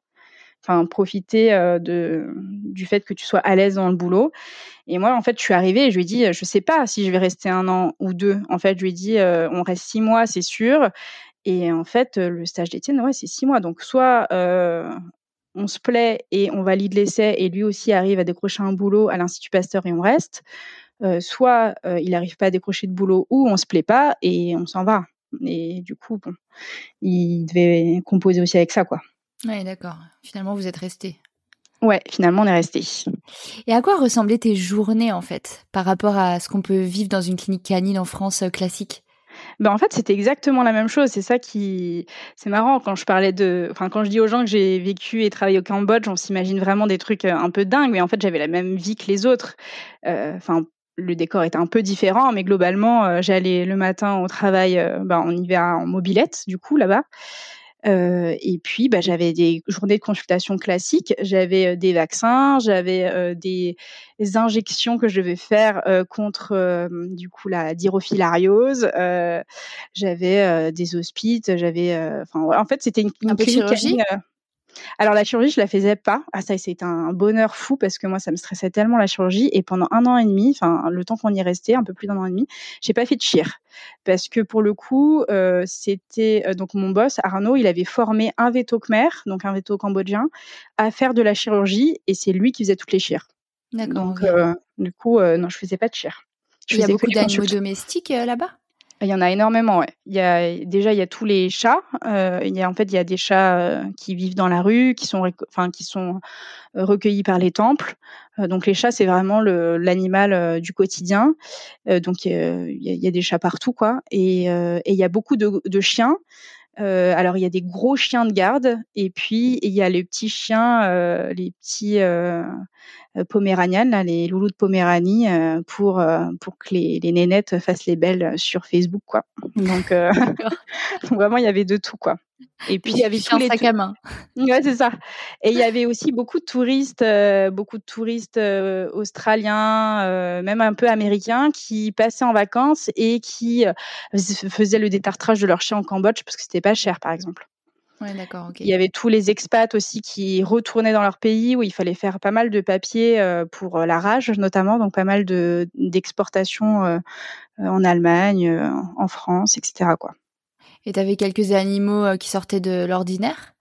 Enfin, profiter euh, de, du fait que tu sois à l'aise dans le boulot. Et moi, en fait, je suis arrivée et je lui ai dit, je sais pas si je vais rester un an ou deux. En fait, je lui ai dit, euh, on reste six mois, c'est sûr. Et en fait, le stage d'Étienne, ouais, c'est six mois. Donc, soit on se plaît et on valide l'essai et lui aussi arrive à décrocher un boulot à l'Institut Pasteur et on reste, euh, soit euh, il n'arrive pas à décrocher de boulot ou on se plaît pas et on s'en va. Et du coup, bon, il devait composer aussi avec ça, quoi. Ouais, d'accord. Finalement, vous êtes resté. Ouais, finalement, on est resté. Et à quoi ressemblaient tes journées, en fait, par rapport à ce qu'on peut vivre dans une clinique canine en France euh, classique? Ben en fait, c'était exactement la même chose. C'est ça qui, c'est marrant quand je parlais de, enfin quand je dis aux gens que j'ai vécu et travaillé au Cambodge, on s'imagine vraiment des trucs un peu dingues, mais en fait, j'avais la même vie que les autres. Enfin, le décor était un peu différent, mais globalement, euh, j'allais le matin au travail, euh, bah, on y va en mobilette, du coup, là-bas. Euh, et puis, bah, j'avais des journées de consultation classiques, j'avais des vaccins, j'avais des, injections que je devais faire contre, du coup, la dirofilariose, j'avais des hospices, j'avais, enfin, en fait, c'était une, une clinique. Alors la chirurgie, je la faisais pas. Ah ça, c'était un bonheur fou parce que moi, ça me stressait tellement la chirurgie. Et pendant un an et demi, enfin le temps qu'on y restait, un peu plus d'un an et demi, j'ai pas fait de chir parce que pour le coup, euh, c'était euh, donc mon boss Arnaud, il avait formé un veto khmer, donc un veto cambodgien, à faire de la chirurgie et c'est lui qui faisait toutes les chires. D'accord. Donc euh, du coup, non, je faisais pas de chir. il y a beaucoup d'animaux domestiques là-bas? Il y en a énormément, ouais. Il y a déjà il y a tous les chats. Euh, il y a en fait il y a des chats euh, qui vivent dans la rue, qui sont enfin qui sont euh, recueillis par les temples. Euh, donc les chats c'est vraiment l'animal du quotidien. donc il y, a, y, a, des chats partout quoi. Et, et il y a beaucoup de, de chiens. Euh, alors il y a des gros chiens de garde et puis il y a les petits chiens, euh, les petits euh, là, les loulous de Poméranie, pour pour que les, les nénettes fassent les belles sur Facebook, quoi. *laughs* Donc, vraiment il y avait de tout, quoi. Et puis il y avait tous les sacs à main. Ouais, c'est ça. Et il y avait aussi beaucoup de touristes, beaucoup de touristes australiens, même un peu américains, qui passaient en vacances et qui faisaient le détartrage de leurs chiens en Cambodge parce que c'était pas cher, par exemple. Ouais, d'accord. Il y avait tous les expats aussi qui retournaient dans leur pays où il fallait faire pas mal de papiers pour la rage, notamment, donc pas mal de d'exportation en Allemagne, en France, etc. Quoi. Et tu avais quelques animaux qui sortaient de l'ordinaire?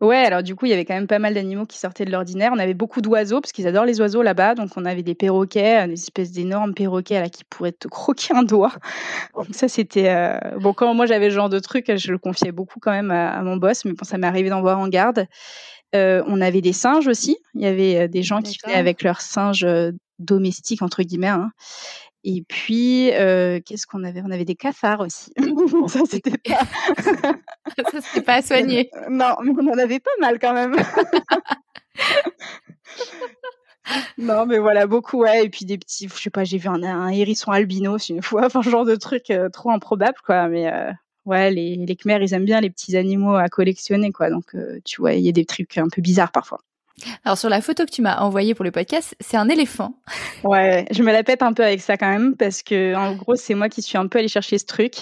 Ouais, alors du coup, il y avait quand même pas mal d'animaux qui sortaient de l'ordinaire. On avait beaucoup d'oiseaux, parce qu'ils adorent les oiseaux là-bas. Donc, on avait des perroquets, des espèces d'énormes perroquets là, qui pourraient te *laughs* croquer un doigt. Donc, ça, c'était... Euh... Bon, quand moi, j'avais ce genre de truc, je le confiais beaucoup quand même à, mon boss. Mais bon, ça m'est arrivé d'en voir en garde. Euh, on avait des singes aussi. Il y avait des gens qui venaient avec leurs singes domestiques, entre guillemets. Hein. Et puis, qu'est-ce qu'on avait? On avait des cafards aussi. Ça, c'était pas... *laughs* ça, c'était pas à soigner. non, mais on en avait pas mal quand même. *laughs* non, mais voilà, beaucoup, ouais. Et puis des petits, je sais pas, j'ai vu un, hérisson albinos une fois, enfin, genre de truc trop improbable, quoi. Mais ouais, les, les Khmers, ils aiment bien les petits animaux à collectionner, quoi. Donc, tu vois, il y a des trucs un peu bizarres parfois. Alors sur la photo que tu m'as envoyée pour le podcast, c'est un éléphant. Ouais, je me la pète un peu avec ça quand même parce que en gros c'est moi qui suis un peu allée chercher ce truc.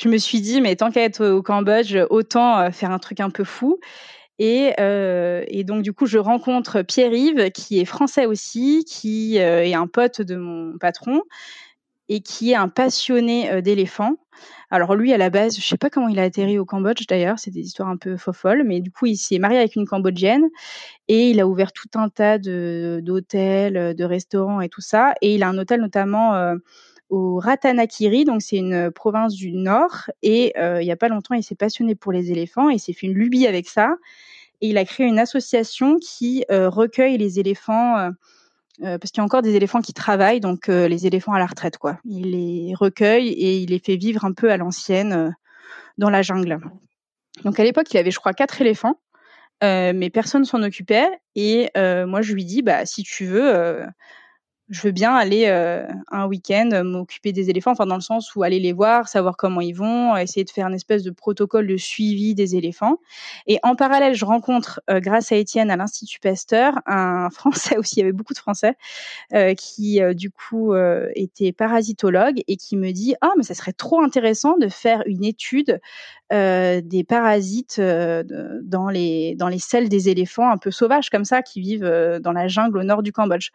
Je me suis dit mais tant qu'à être au Cambodge, autant euh, faire un truc un peu fou. Et, euh, et donc du coup je rencontre Pierre-Yves qui est français aussi, qui euh, est un pote de mon patron et qui est un passionné d'éléphants. Alors lui, à la base, je sais pas comment il a atterri au Cambodge d'ailleurs, c'est des histoires un peu folles, mais du coup, il s'est marié avec une Cambodgienne et il a ouvert tout un tas d'hôtels, de restaurants et tout ça. Et il a un hôtel notamment euh, au Ratanakiri, donc c'est une province du nord. Et euh, il y a pas longtemps, il s'est passionné pour les éléphants et il s'est fait une lubie avec ça. Et il a créé une association qui euh, recueille les éléphants euh, parce qu'il y a encore des éléphants qui travaillent, donc euh, les éléphants à la retraite, quoi. Il les recueille et il les fait vivre un peu à l'ancienne euh, dans la jungle. Donc à l'époque, il avait, je crois, quatre éléphants, mais personne s'en occupait. Et moi, je lui dis, bah si tu veux je veux bien aller euh, un week-end euh, m'occuper des éléphants, enfin dans le sens où aller les voir, savoir comment ils vont, essayer de faire une espèce de protocole de suivi des éléphants. Et en parallèle, je rencontre, euh, grâce à Étienne, à l'Institut Pasteur, un *laughs* Français aussi, il y avait beaucoup de Français, qui du coup était parasitologue et qui me dit, ah mais ça serait trop intéressant de faire une étude des parasites dans les dans les selles des éléphants un peu sauvages comme ça qui vivent dans la jungle au nord du Cambodge.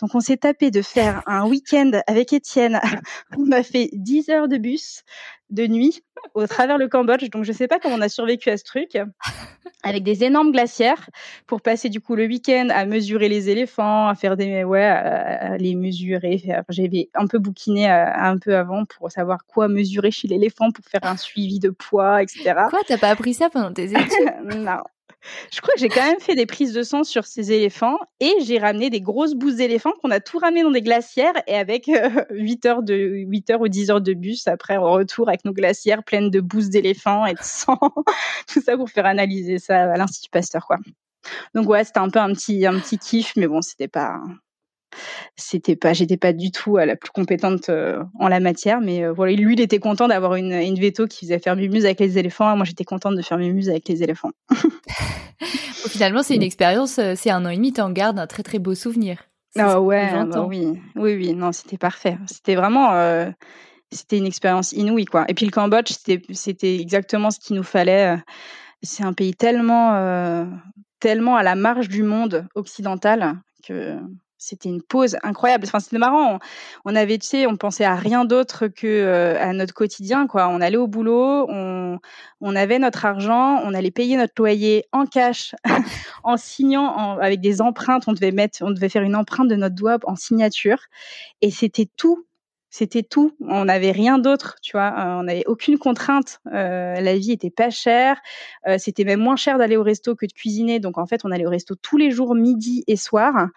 Donc on s'est de faire un week-end avec Étienne. *laughs* on a fait 10 heures de bus de nuit au travers le Cambodge. Donc, je sais pas comment on a survécu à ce truc. *laughs* Avec des énormes glacières pour passer du coup le week-end à mesurer les éléphants, à faire des ouais, à, les mesurer. J'avais un peu bouquiné euh, un peu avant pour savoir quoi mesurer chez l'éléphant pour faire un suivi de poids, etc. Quoi, t'as pas appris ça pendant tes *laughs* études? Non, je crois que j'ai quand même fait des prises de sang sur ces éléphants et j'ai ramené des grosses bouses d'éléphants qu'on a tout ramené dans des glacières et avec 8 euh, *laughs* heures de 8 heures ou 10 heures de bus après en retour avec nos glacières pleines de bouses d'éléphants et de sang, *laughs* tout ça pour faire analyser ça à l'Institut Pasteur quoi. Donc ouais, c'était un peu un petit un petit kiff mais bon, c'était pas c'était pas j'étais pas du tout la plus compétente euh, en la matière mais euh, voilà. Lui il était content d'avoir une, une veto qui faisait faire muse avec les éléphants moi j'étais contente de faire muse avec les éléphants. *laughs* Finalement c'est une expérience euh, c'est un an et demi tu en gardes un très très beau souvenir. Ah ouais bah oui. Oui oui non c'était parfait. C'était vraiment c'était une expérience inouïe quoi. Et puis le Cambodge c'était c'était exactement ce qu'il nous fallait c'est un pays tellement tellement à la marge du monde occidental que c'était une pause incroyable. Enfin, c'était marrant. On, avait, tu sais, on pensait à rien d'autre que euh, à notre quotidien, quoi. On allait au boulot, on, on avait notre argent, on allait payer notre loyer en cash, *laughs* en signant avec des empreintes. On devait mettre, on devait faire une empreinte de notre doigt en signature, et c'était tout. C'était tout. On n'avait rien d'autre, tu vois. Euh, on n'avait aucune contrainte. Euh, la vie était pas chère. c'était même moins cher d'aller au resto que de cuisiner. Donc en fait, on allait au resto tous les jours, midi et soir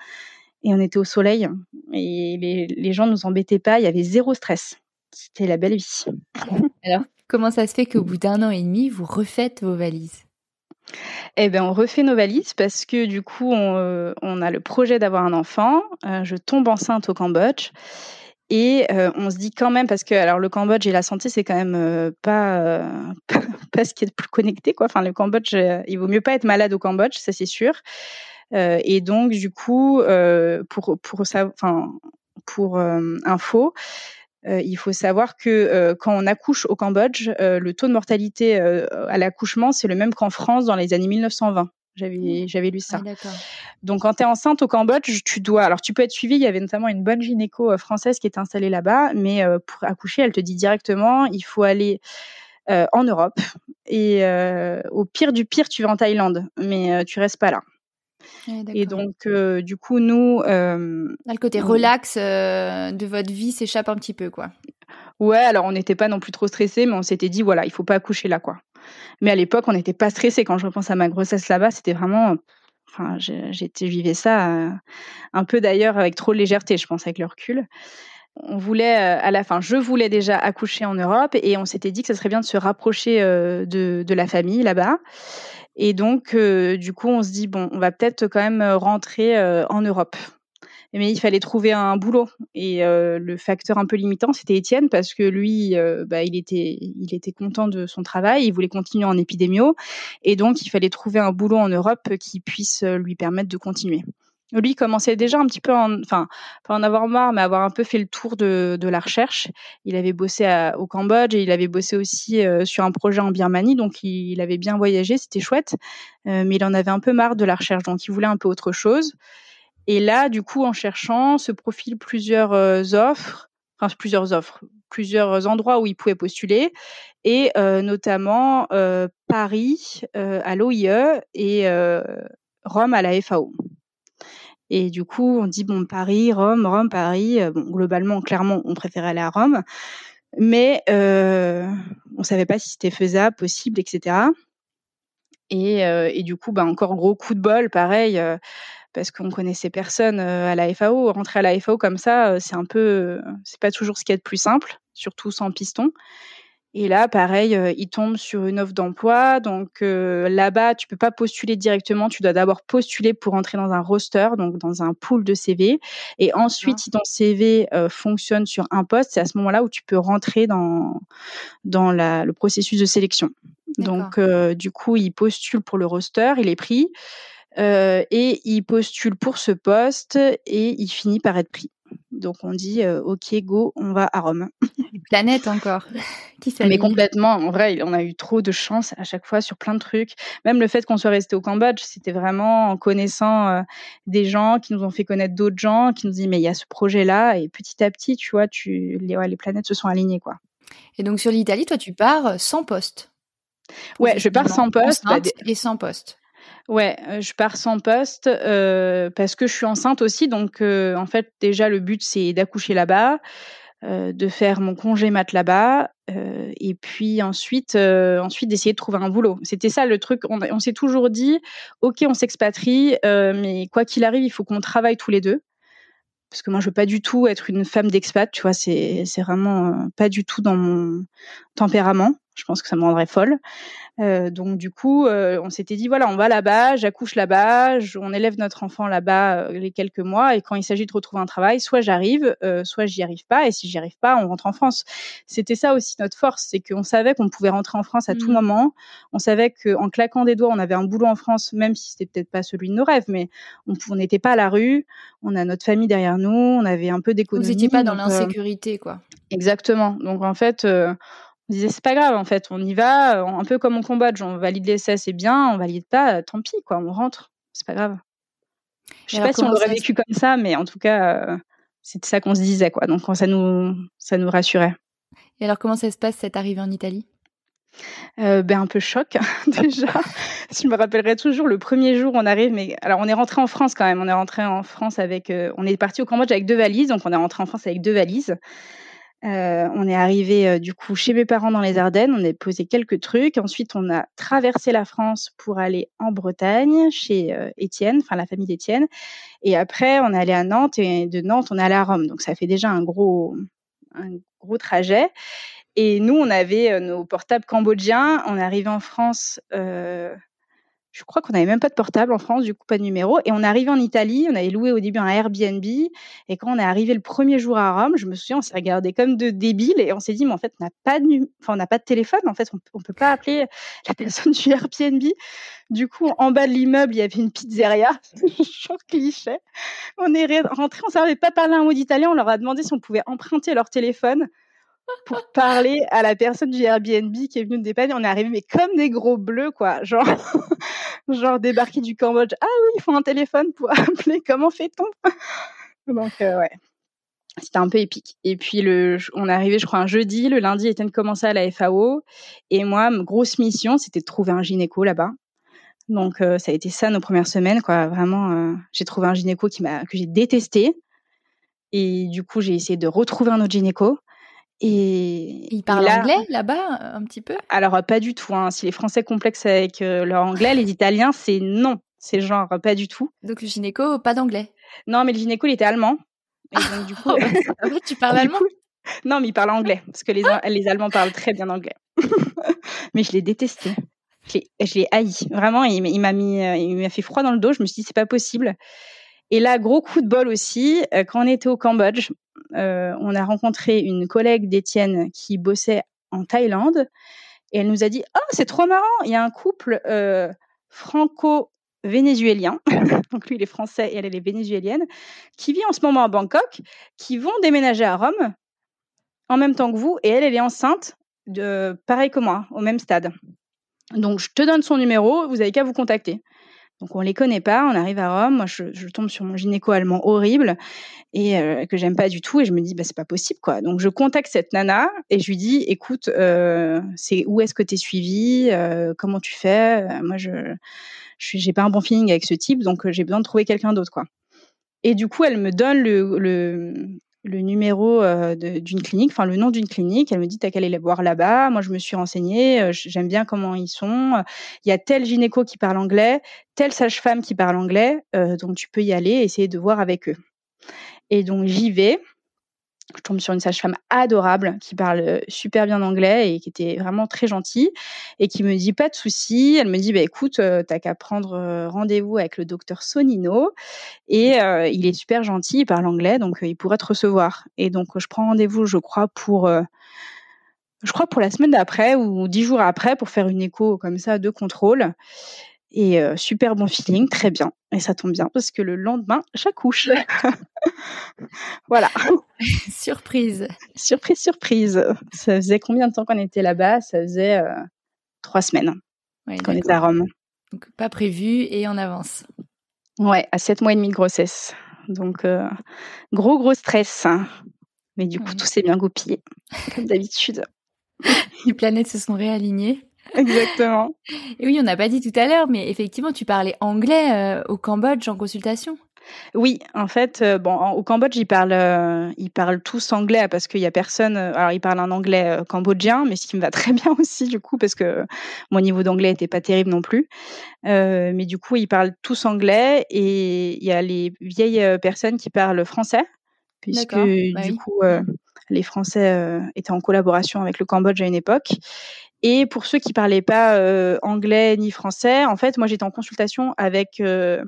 et on était au soleil et les, les gens nous embêtaient pas, il y avait zéro stress. C'était la belle vie. *laughs* Alors, comment ça se fait qu'au bout d'un an et demi, vous refaites vos valises? Eh ben, on refait nos valises parce que du coup, on, euh, on a le projet d'avoir un enfant. Euh, je tombe enceinte au Cambodge et euh, on se dit quand même parce que alors le Cambodge et la santé c'est quand même pas *laughs* pas ce qui est le plus connecté quoi. Enfin, le Cambodge, il vaut mieux pas être malade au Cambodge, ça c'est sûr. Euh, et donc, du coup, euh, pour pour ça, enfin pour euh, info, il faut savoir que quand on accouche au Cambodge, le taux de mortalité à l'accouchement, c'est le même qu'en France dans les années 1920. J'avais, mmh. j'avais lu ça. Donc, quand tu es enceinte au Cambodge, tu dois. Alors, tu peux être suivie. Il y avait notamment une bonne gynéco française qui était installée là-bas, mais pour accoucher, elle te dit directement il faut aller en Europe. Et au pire du pire, tu vas en Thaïlande, mais tu restes pas là et donc, euh, du coup, nous. Euh, le côté relax euh, de votre vie s'échappe un petit peu, quoi. Ouais, alors on n'était pas non plus trop stressé, mais on s'était dit, voilà, il faut pas accoucher là, quoi. Mais à l'époque, on n'était pas stressé. Quand je repense à ma grossesse là-bas, c'était vraiment. Enfin, j'étais, vivais ça un peu d'ailleurs avec trop de légèreté, je pense, avec le recul. On voulait à la fin, je voulais déjà accoucher en Europe et on s'était dit que ça serait bien de se rapprocher de, de la famille là-bas. Et donc, du coup, on se dit bon, on va peut-être quand même rentrer en Europe mais il fallait trouver un boulot. Et euh, le facteur un peu limitant, c'était Étienne parce que lui, euh, bah, il était, il était content de son travail, il voulait continuer en épidémio, et donc il fallait trouver un boulot en Europe qui puisse euh, lui permettre de continuer. Lui commençait déjà un petit peu, en, enfin, pas en avoir marre, mais avoir un peu fait le tour de, la recherche. Il avait bossé au Cambodge et il avait bossé aussi sur un projet en Birmanie, donc il, avait bien voyagé, c'était chouette, mais il en avait un peu marre de la recherche, donc il voulait un peu autre chose. Et là, du coup, en cherchant, se profilent plusieurs euh, offres, enfin plusieurs offres, plusieurs endroits où il pouvait postuler, et euh, notamment euh, Paris à l'OIE et Rome à la FAO. Et du coup, on dit bon Paris, Rome, Rome, Paris. Bon, globalement, clairement, on préférait aller à Rome, mais euh, on savait pas si c'était faisable, possible, etc. Et, et, du coup, bah, encore gros coup de bol, pareil parce qu'on connaissait personne euh, à la FAO. Rentrer à la FAO comme ça, euh, c'est un peu, euh, c'est pas toujours ce qui est de plus simple, surtout sans piston. Et là, pareil, il tombe sur une offre d'emploi. Donc là-bas, tu peux pas postuler directement. Tu dois d'abord postuler pour entrer dans un roster, donc dans un pool de CV. Et ensuite, si ton CV fonctionne sur un poste, c'est à ce moment-là où tu peux rentrer dans dans la, le processus de sélection. Donc du coup, il postule pour le roster, il est pris. Euh, et il postule pour ce poste et il finit par être pris. Donc on dit euh, ok go, on va à Rome. *laughs* Planète encore. *laughs* Qui Mais complètement. En vrai, on a eu trop de chance à chaque fois sur plein de trucs. Même le fait qu'on soit resté au Cambodge, c'était vraiment en connaissant euh, des gens qui nous ont fait connaître d'autres gens, qui nous disent mais il y a ce projet là et petit à petit, tu vois, tu les, les planètes se sont alignées quoi. Et donc sur l'Italie, toi tu pars sans poste. Ouais, je pars sans poste. Bah, et sans poste. Ouais, euh, je pars sans poste euh, parce que je suis enceinte aussi. Donc, euh, en fait, déjà, le but, c'est d'accoucher là-bas, de faire mon congé mat là-bas, et puis ensuite, ensuite d'essayer de trouver un boulot. C'était ça le truc. On, on s'est toujours dit, ok, on s'expatrie, mais quoi qu'il arrive, il faut qu'on travaille tous les deux. Parce que moi, je veux pas du tout être une femme d'expat, tu vois, c'est vraiment pas du tout dans mon tempérament. Je pense que ça me rendrait folle. Euh, donc du coup, euh, on s'était dit voilà, on va là-bas, j'accouche là-bas, on élève notre enfant là-bas euh, les quelques mois, et quand il s'agit de retrouver un travail, soit j'arrive, euh, soit j'y arrive pas, et si j'y arrive pas, on rentre en France. C'était ça aussi notre force, c'est qu'on savait qu'on pouvait rentrer en France à tout mmh. moment. On savait qu'en claquant des doigts, on avait un boulot en France, même si c'était peut-être pas celui de nos rêves, mais on n'était pas à la rue. On a notre famille derrière nous, on avait un peu d'économie. Vous n'étiez pas dans l'insécurité, quoi. Exactement. Donc en fait on disait c'est pas grave en fait, on y va, euh, un peu comme au Cambodge, on valide l'essai, c'est bien, on valide pas, tant pis quoi, on rentre, c'est pas grave. Je sais pas si on l'aurait vécu comme ça, mais en tout cas, euh, c'était ça qu'on se disait quoi, donc ça nous ça nous rassurait. Et alors comment ça se passe cette arrivée en Italie? Euh, ben un peu choc *laughs* déjà. je me rappellerai toujours le premier jour on arrive, mais alors on est rentré en France quand même. On est rentré en France avec, on est parti au Cambodge avec deux valises, donc on est rentré en France avec deux valises. Euh, on est arrivé euh, du coup chez mes parents dans les Ardennes, on a posé quelques trucs. Ensuite, on a traversé la France pour aller en Bretagne chez euh, Étienne, enfin la famille d'Étienne. Et après, on est allé à Nantes et de Nantes, on est allé à Rome. Donc ça fait déjà un gros, un gros trajet. Et nous, on avait nos portables cambodgiens. On est arrivé en France je crois qu'on n'avait même pas de portable en France, du coup pas de numéro. Et on est arrivé en Italie, on avait loué au début un Airbnb. Et quand on est arrivé le premier jour à Rome, je me souviens, on s'est regardé comme de débiles et on s'est dit, mais en fait, on n'a pas de, enfin, pas de téléphone. En fait, on, ne peut pas appeler la personne du Airbnb. Du coup, en bas de l'immeuble, il y avait une pizzeria. *laughs* Genre cliché. On est rentré, on savait pas parler un mot d'italien. On leur a demandé si on pouvait emprunter leur téléphone pour parler à la personne du Airbnb qui est venue nous dépanner. On est arrivé mais comme des gros bleus quoi, genre *laughs* genre débarqué du Cambodge. Ah oui, il faut un téléphone pour *laughs* appeler. Comment fait-on? Donc euh, ouais. C'était un peu épique. Et puis le, on est arrivé, je crois, un jeudi. Le lundi, Étienne commençait à la FAO. Et moi, grosse mission, c'était de trouver un gynéco là-bas. Donc euh, ça a été ça nos premières semaines, quoi. Vraiment, euh, j'ai trouvé un gynéco qui m'a que j'ai détesté. Et du coup, j'ai essayé de retrouver un autre gynéco. Et ils parlent anglais là-bas un petit peu? Alors pas du tout. Hein. Si les Français complexent avec euh, leur anglais, les Italiens c'est non, c'est genre pas du tout. Donc le gynéco pas d'anglais? Non, mais le gynéco il était allemand. Et donc, du coup, *laughs* fait, tu parles *laughs* allemand? Non, mais il parle anglais, parce que les, *laughs* les Allemands parlent très bien anglais. mais je l'ai détesté. Je l'ai haï. Vraiment, il, m'a mis, euh, il m'a fait froid dans le dos. Je me suis dit, c'est pas possible. Et là, gros coup de bol aussi, euh, quand on était au Cambodge, euh, on a rencontré une collègue d'Étienne qui bossait en Thaïlande. Et elle nous a dit, oh, c'est trop marrant, il y a un couple franco-vénézuélien, *laughs* donc lui il est français et elle est vénézuélienne, qui vit en ce moment à Bangkok, qui vont déménager à Rome en même temps que vous, et elle, elle est enceinte, de, pareil que moi, au même stade. Donc, je te donne son numéro, vous avez qu'à vous contacter. Donc, on les connaît pas, on arrive à Rome, moi, je, tombe sur mon gynéco allemand horrible et euh, que j'aime pas du tout, et je me dis, bah, c'est pas possible, quoi. Donc, je contacte cette nana et je lui dis, écoute, euh, c'est où est-ce que tu es suivi, euh, comment tu fais? Moi, je j'ai pas un bon feeling avec ce type, donc j'ai besoin de trouver quelqu'un d'autre, quoi. Et du coup, elle me donne le, le, le numéro euh, d'une clinique, enfin le nom d'une clinique. Elle me dit t'as qu'à aller voir là-bas. Moi je me suis renseignée, euh, j'aime bien comment ils sont. Il y a tel gynéco qui parle anglais, telle sage-femme qui parle anglais, euh, donc tu peux y aller, essayer de voir avec eux. Et donc j'y vais je tombe sur une sage-femme adorable qui parle euh, super bien anglais et qui était vraiment très gentille et qui me dit pas de souci. Elle me dit bah écoute, euh, t'as qu'à prendre euh, rendez-vous avec le docteur Sonino et il est super gentil, il parle anglais donc il pourrait te recevoir. Et donc je prends rendez-vous, je crois pour je crois pour la semaine d'après ou dix jours après pour faire une écho comme ça de contrôle. Et super bon feeling, très bien. Et ça tombe bien parce que le lendemain, j'accouche. *laughs* voilà. *laughs* surprise. Surprise, surprise. Ça faisait combien de temps qu'on était là-bas? Ça faisait trois semaines qu'on était à Rome. Donc pas prévu et en avance. Ouais, à sept mois et demi de grossesse. Donc gros, gros stress. Mais du coup, tout s'est bien goupillé, comme d'habitude. *laughs* Les planètes se sont réalignées. Exactement. Et oui, on n'a pas dit tout à l'heure, mais effectivement, tu parlais anglais euh, au Cambodge en consultation. Oui, en fait, euh, bon, au Cambodge, ils parlent, euh, ils parlent tous anglais parce qu'il y a personne. alors, ils parlent un anglais cambodgien, mais ce qui me va *laughs* très bien aussi, du coup, parce que mon niveau d'anglais n'était pas terrible non plus. mais du coup, ils parlent tous anglais et il y a les vieilles personnes qui parlent français, puisque bah du coup, les Français étaient en collaboration avec le Cambodge à une époque. Et pour ceux qui parlaient pas euh, anglais ni français, en fait, moi j'étais en consultation avec euh,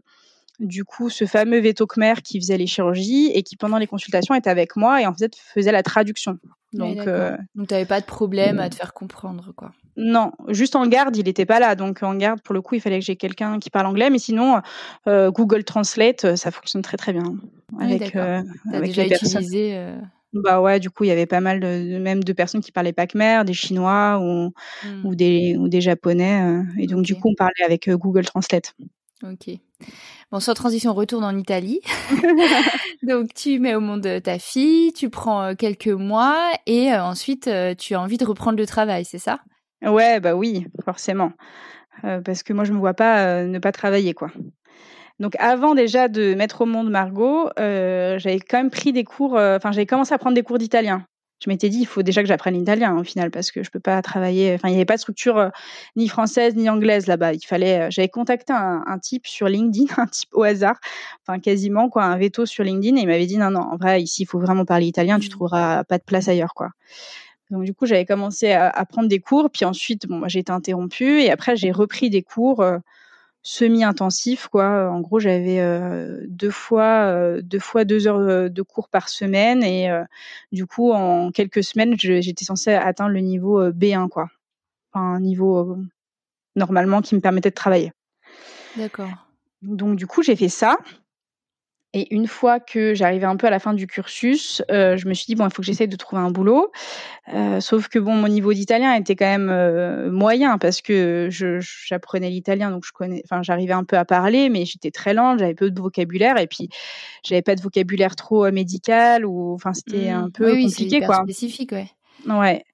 du coup ce fameux Veto Khmer qui faisait les chirurgies et qui pendant les consultations était avec moi et en fait faisait la traduction. Donc, euh, donc tu n'avais pas de problème à te faire comprendre, quoi. Non, juste en garde, il n'était pas là. Donc en garde, pour le coup, il fallait que j'ai quelqu'un qui parle anglais. Mais sinon, Google Translate, ça fonctionne très très bien. Avec, euh, avec déjà utilisé. Bah ouais, du coup, il y avait pas mal de, même de personnes qui parlaient pas khmer, des Chinois ou, mmh. ou, des, ou des Japonais. Euh, et donc, du coup, on parlait avec euh, Google Translate. Ok. Bon, sans transition, on retourne en Italie. *laughs* donc, tu mets au monde ta fille, tu prends euh, quelques mois et ensuite, tu as envie de reprendre le travail, c'est ça? Ouais, bah oui, forcément. parce que moi, je me vois pas ne pas travailler, quoi. Donc avant déjà de mettre au monde Margot, euh, j'avais quand même pris des cours, euh, enfin j'avais commencé à prendre des cours d'italien. Je m'étais dit, il faut déjà que j'apprenne l'italien au final parce que je peux pas travailler. Enfin, il n'y avait pas de structure euh, ni française ni anglaise là-bas. Il fallait. j'avais contacté un, un, type sur LinkedIn, *laughs* un type au hasard, enfin quasiment quoi, un veto sur LinkedIn et il m'avait dit non non, en vrai ici il faut vraiment parler italien, tu mmh. trouveras pas de place ailleurs quoi. Donc du coup j'avais commencé à, à, prendre des cours, puis ensuite bon, j'ai été interrompue et après j'ai repris des cours semi-intensif quoi. En gros, j'avais euh, deux fois euh, deux fois deux heures euh, de cours par semaine et du coup, en quelques semaines, j'étais censée atteindre le niveau B1 quoi, enfin, un niveau normalement qui me permettait de travailler. D'accord. Donc du coup, j'ai fait ça. Et une fois que j'arrivais un peu à la fin du cursus, euh, je me suis dit bon, il faut que j'essaye de trouver un boulot. Euh, sauf que bon, mon niveau d'italien était quand même euh, moyen parce que j'apprenais l'italien, donc je connais, enfin, j'arrivais un peu à parler, mais j'étais très lente, j'avais peu de vocabulaire et puis j'avais pas de vocabulaire trop médical ou, enfin, c'était mmh. un peu oui, compliqué quoi. Spécifique, ouais. Ouais.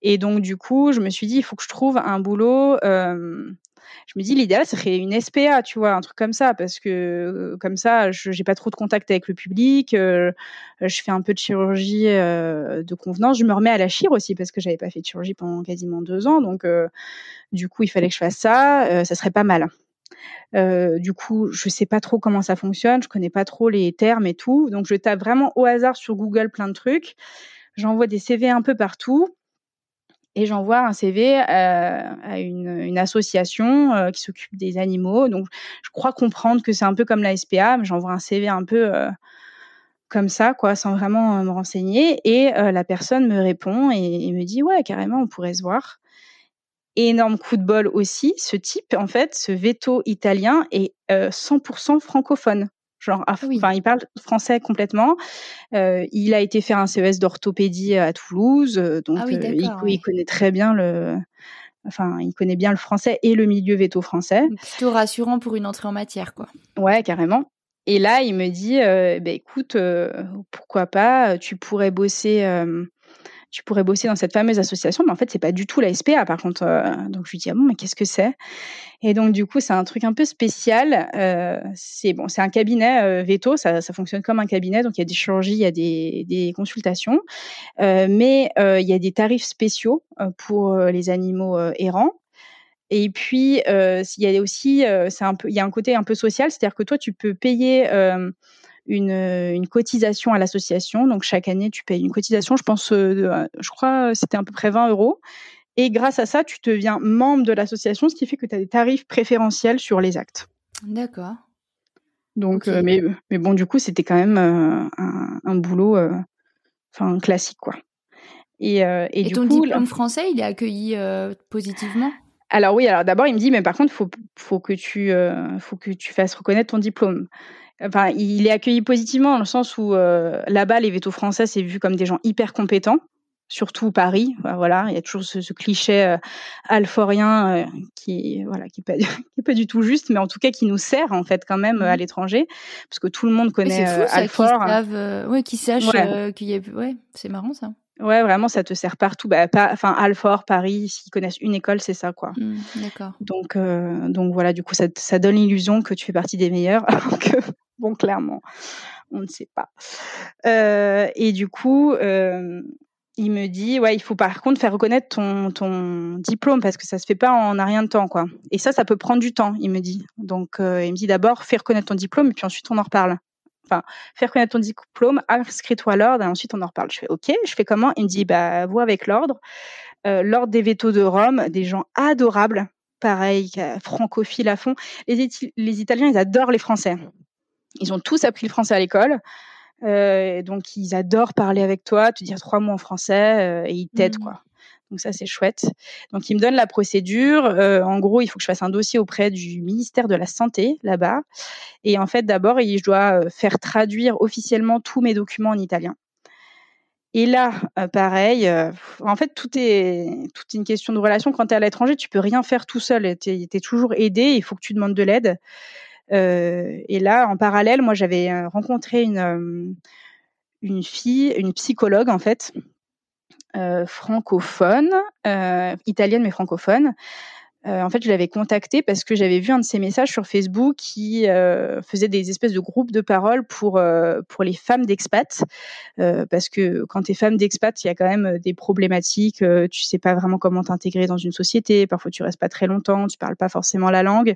Et donc du coup, je me suis dit il faut que je trouve un boulot je me dis l'idéal serait une SPA, tu vois, un truc comme ça, parce que euh, comme ça, je j'ai pas trop de contact avec le public, euh, je fais un peu de chirurgie euh, de convenance, je me remets à la chire aussi parce que j'avais pas fait de chirurgie pendant quasiment deux ans, donc du coup il fallait que je fasse ça, ça serait pas mal. du coup, je sais pas trop comment ça fonctionne, je connais pas trop les termes et tout, donc je tape vraiment au hasard sur Google plein de trucs. J'envoie des CV un peu partout et j'envoie un CV à une, association qui s'occupe des animaux. Donc, je crois comprendre que c'est un peu comme la SPA, mais j'envoie un CV un peu comme ça, quoi, sans vraiment me renseigner. Et la personne me répond et, me dit ouais, carrément, on pourrait se voir. énorme coup de bol aussi, ce type, en fait, ce veto italien est 100% francophone. Genre, enfin, il parle français complètement. Euh, il a été faire un CES d'orthopédie à Toulouse, euh, donc ah euh, il, connaît très bien le, enfin, il connaît bien le français et le milieu veto français. Plutôt rassurant pour une entrée en matière, quoi. Ouais, carrément. Et là, il me dit, bah, écoute, pourquoi pas, tu pourrais bosser tu pourrais bosser dans cette fameuse association, mais en fait, c'est pas du tout la SPA, par contre. Euh, donc, je lui dis, ah bon, mais qu'est-ce que c'est? Et donc, du coup, c'est un truc un peu spécial. Euh, c'est bon, c'est un cabinet euh, veto, ça, fonctionne comme un cabinet, donc il y a des chirurgies, il y a des, consultations, mais il y a des tarifs spéciaux pour les animaux errants. Et puis, il y a aussi, c'est y a un côté un peu social, c'est-à-dire que toi, tu peux payer une, une cotisation à l'association. Donc chaque année, tu payes une cotisation. Je pense, euh, je crois, c'était à peu près 20 euros. Et grâce à ça, tu deviens membre de l'association, ce qui fait que tu as des tarifs préférentiels sur les actes. D'accord. Donc, euh, mais, mais bon, du coup, c'était quand même euh, un, un, boulot, enfin classique, quoi. Et, et, du ton diplôme français, il est accueilli positivement? Alors oui, alors d'abord il me dit mais par contre faut faut que tu faut que tu fasses reconnaître ton diplôme. Enfin, il est accueilli positivement dans le sens où euh, là-bas, les vétos français, c'est vu comme des gens hyper compétents, surtout Paris. voilà, il y a toujours ce, cliché euh, alforien euh, qui, voilà, qui n'est *laughs* pas, du tout juste, mais en tout cas qui nous sert en fait quand même à mmh. l'étranger, parce que tout le monde connaît Alfort. Oui, qui sachent qu'il y a, ouais, c'est marrant ça. Ouais, vraiment, ça te sert partout. Bah, enfin, Alfort, Paris, s'ils connaissent une école, c'est ça, quoi. Mmh, d'accord. Donc, donc voilà, du coup, ça, ça donne l'illusion que tu fais partie des meilleurs, alors *laughs* que Bon, clairement, on ne sait pas. Euh, et du coup, euh, il me dit, ouais, il faut par contre faire reconnaître ton, diplôme parce que ça se fait pas en un rien de temps, quoi. Et ça, ça peut prendre du temps, il me dit. Donc, euh, il me dit d'abord, fais reconnaître ton diplôme et puis ensuite on en reparle. Enfin, faire reconnaître ton diplôme, inscris-toi à l'ordre et ensuite on en reparle. Je fais, ok, je fais comment? Il me dit, bah, vois avec l'ordre. l'ordre des vétos de Rome, des gens adorables, pareil, francophiles à fond. Les, les Italiens, ils adorent les Français. Ils ont tous appris le français à l'école. Euh, donc ils adorent parler avec toi, te dire trois mots en français euh, et ils t'aident mmh. quoi. Donc ça c'est chouette. Donc ils me donnent la procédure. Euh, en gros, il faut que je fasse un dossier auprès du ministère de la santé là-bas. Et en fait, d'abord, je dois faire traduire officiellement tous mes documents en italien. Et là, pareil, en fait, tout est, tout est une question de relation. Quand tu es à l'étranger, tu peux rien faire tout seul. Tu es, es, toujours aidé. Il faut que tu demandes de l'aide. Euh, et là, en parallèle, moi, j'avais euh, rencontré une, euh, une fille, une psychologue en fait, francophone, italienne mais francophone, euh, en fait, je l'avais contacté parce que j'avais vu un de ses messages sur Facebook qui euh, faisait des espèces de groupes de parole pour euh, pour les femmes d'expat, parce que quand tu es femme d'expat, il y a quand même des problématiques. tu sais pas vraiment comment t'intégrer dans une société. Parfois, tu restes pas très longtemps, tu parles pas forcément la langue,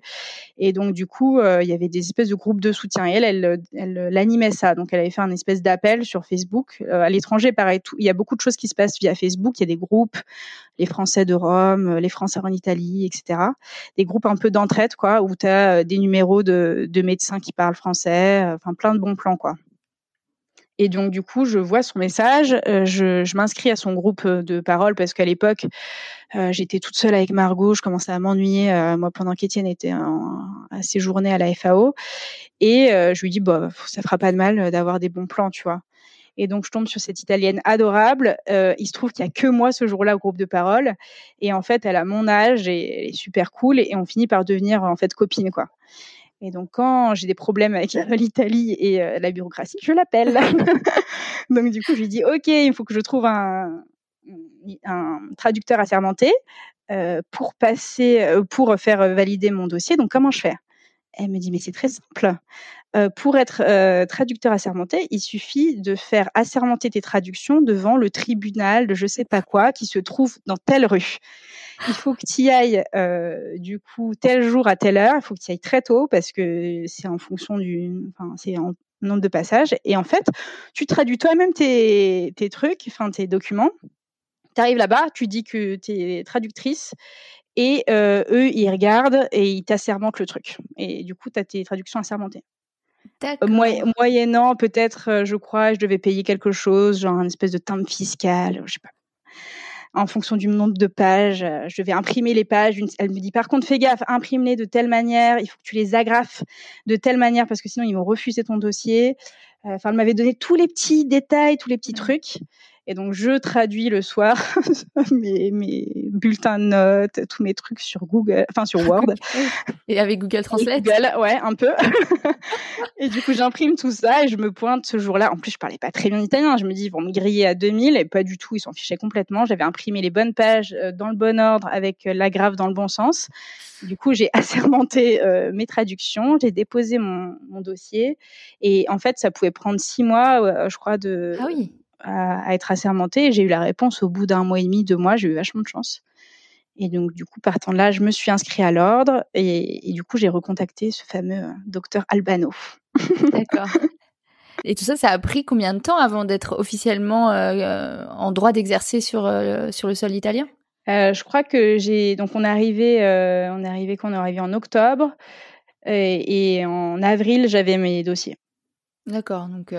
et donc du coup, il y avait des espèces de groupes de soutien. Et elle, elle, elle, animait ça. Donc, elle avait fait un espèce d'appel sur Facebook. à l'étranger, pareil, il y a beaucoup de choses qui se passent via Facebook. Il y a des groupes, les Français de Rome, les Français en Italie, etc etc. Des groupes un peu d'entraide, quoi, où tu as euh, des numéros de, médecins qui parlent français, euh, enfin plein de bons plans, quoi. Et donc, du coup, je vois son message, euh, je, m'inscris à son groupe de parole parce qu'à l'époque, j'étais toute seule avec Margot, je commençais à m'ennuyer, moi, pendant qu'Étienne était à séjourner à la FAO. Et je lui dis, bah, ça fera pas de mal d'avoir des bons plans, tu vois. Et donc, je tombe sur cette Italienne adorable. Euh, il se trouve qu'il y a que moi ce jour-là au groupe de parole. Et en fait, elle a mon âge et elle est super cool. Et on finit par devenir en fait copine, quoi. Et donc, quand j'ai des problèmes avec l'Italie et euh, la bureaucratie, je l'appelle. *laughs* donc, du coup, je lui dis, OK, il faut que je trouve un, un traducteur assermenté euh, pour passer, euh, pour faire valider mon dossier. Donc, comment je fais? Elle me dit, mais c'est très simple. Euh, pour être euh, traducteur assermenté, il suffit de faire assermenter tes traductions devant le tribunal de je sais pas quoi qui se trouve dans telle rue. Il faut que tu y ailles euh, du coup tel jour à telle heure. Il faut que tu y ailles très tôt parce que c'est en fonction du, nombre de passages. Et en fait, tu traduis toi-même tes, trucs, enfin tes documents. Tu arrives là-bas, tu dis que tu es traductrice et eux, ils regardent et ils t'assermentent le truc. Et du coup, tu as tes traductions assermentées. Moyennant, peut-être, euh, je crois, je devais payer quelque chose, genre une espèce de timbre fiscal, je sais pas. En fonction du nombre de pages, euh, je devais imprimer les pages. Elle me dit, par contre, fais gaffe, imprime-les de telle manière, il faut que tu les agrafes de telle manière parce que sinon, ils vont refuser ton dossier. Enfin, elle m'avait donné tous les petits détails, tous les petits trucs. Et donc, je traduis le soir *laughs* mes, mes, bulletins de notes, tous mes trucs sur Google, enfin sur Word. *laughs* et avec Google Translate Google, ouais, un peu. *laughs* et du coup, j'imprime tout ça et je me pointe ce jour-là. En plus, je parlais pas très bien italien. Je me dis, ils vont me griller à 2000 et pas du tout. Ils s'en fichaient complètement. J'avais imprimé les bonnes pages euh, dans le bon ordre avec euh, l'agrafe dans le bon sens. Du coup, j'ai assermenté euh, mes traductions, j'ai déposé mon, mon, dossier et en fait, ça pouvait prendre six mois, je crois, de, ah oui à, être assermentée. J'ai eu la réponse au bout d'un mois et demi, deux mois. J'ai eu vachement de chance. Et donc, du coup, partant de là, je me suis inscrite à l'ordre et, du coup, j'ai recontacté ce fameux euh, docteur Albano. *laughs* D'accord. Et tout ça, ça a pris combien de temps avant d'être officiellement euh, en droit d'exercer sur, euh, sur le sol italien? Je crois que j'ai. Donc, on est arrivé, on est arrivé quand? On est arrivé en octobre et, et en avril, j'avais mes dossiers. D'accord. Donc,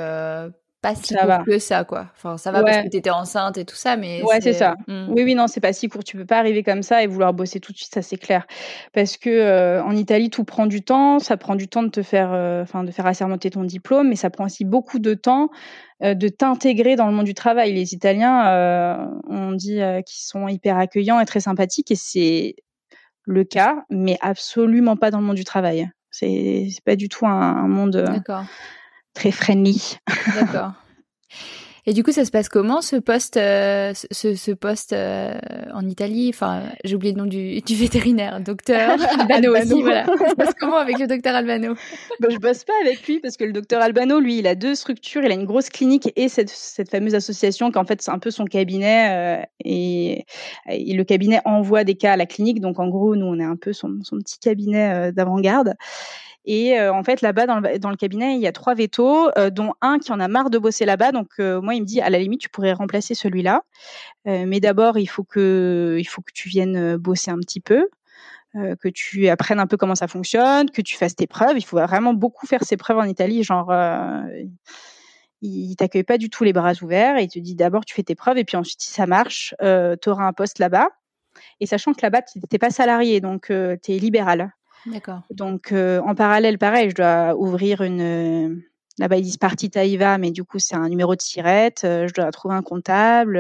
pas si ça court va. que ça, quoi. Enfin, ça va parce que tu étais enceinte et tout ça, mais. Ouais, c'est ça. Mmh. Oui, oui, non, c'est pas si court. Tu peux pas arriver comme ça et vouloir bosser tout de suite, ça c'est clair. Parce que euh, en Italie, tout prend du temps. Ça prend du temps de te faire, euh, enfin, de faire assermenter ton diplôme, mais ça prend aussi beaucoup de temps euh, de t'intégrer dans le monde du travail. Les Italiens, on dit qu'ils sont hyper accueillants et très sympathiques, et c'est le cas, mais absolument pas dans le monde du travail. C'est pas du tout un, un monde. D'accord très friendly. D'accord. Et du coup, ça se passe comment ce poste, euh, ce, ce, poste euh, en Italie? Enfin, j'ai oublié le nom du, du vétérinaire, docteur *laughs* Albano, aussi. Voilà. Ça se passe comment avec le docteur Albano? Ben, Je bosse pas avec lui parce que le docteur Albano, lui, il a deux structures. Il a une grosse clinique et cette, cette fameuse association qu'en fait c'est un peu son cabinet euh, et, et, le cabinet envoie des cas à la clinique. Donc en gros, nous, on est un peu son, son petit cabinet d'avant-garde. Et euh, en fait, là-bas, dans le, cabinet, il y a trois vétos, euh, dont un qui en a marre de bosser là-bas. Donc, euh, moi, il me dit, à la limite, tu pourrais remplacer celui-là. mais d'abord, il faut que, tu viennes bosser un petit peu. que tu apprennes un peu comment ça fonctionne, que tu fasses tes preuves. Il faut vraiment beaucoup faire ses preuves en Italie. Genre, il t'accueille pas du tout les bras ouverts et il te dit d'abord tu fais tes preuves et puis ensuite si ça marche, tu auras un poste là-bas. Et sachant que là-bas, tu n'es pas salarié, donc tu es libéral. D'accord. Donc, euh, en parallèle, pareil, je dois ouvrir une. Euh, là-bas, ils disent partita IVA, mais du coup, c'est un numéro de sirette. Euh, je dois trouver un comptable.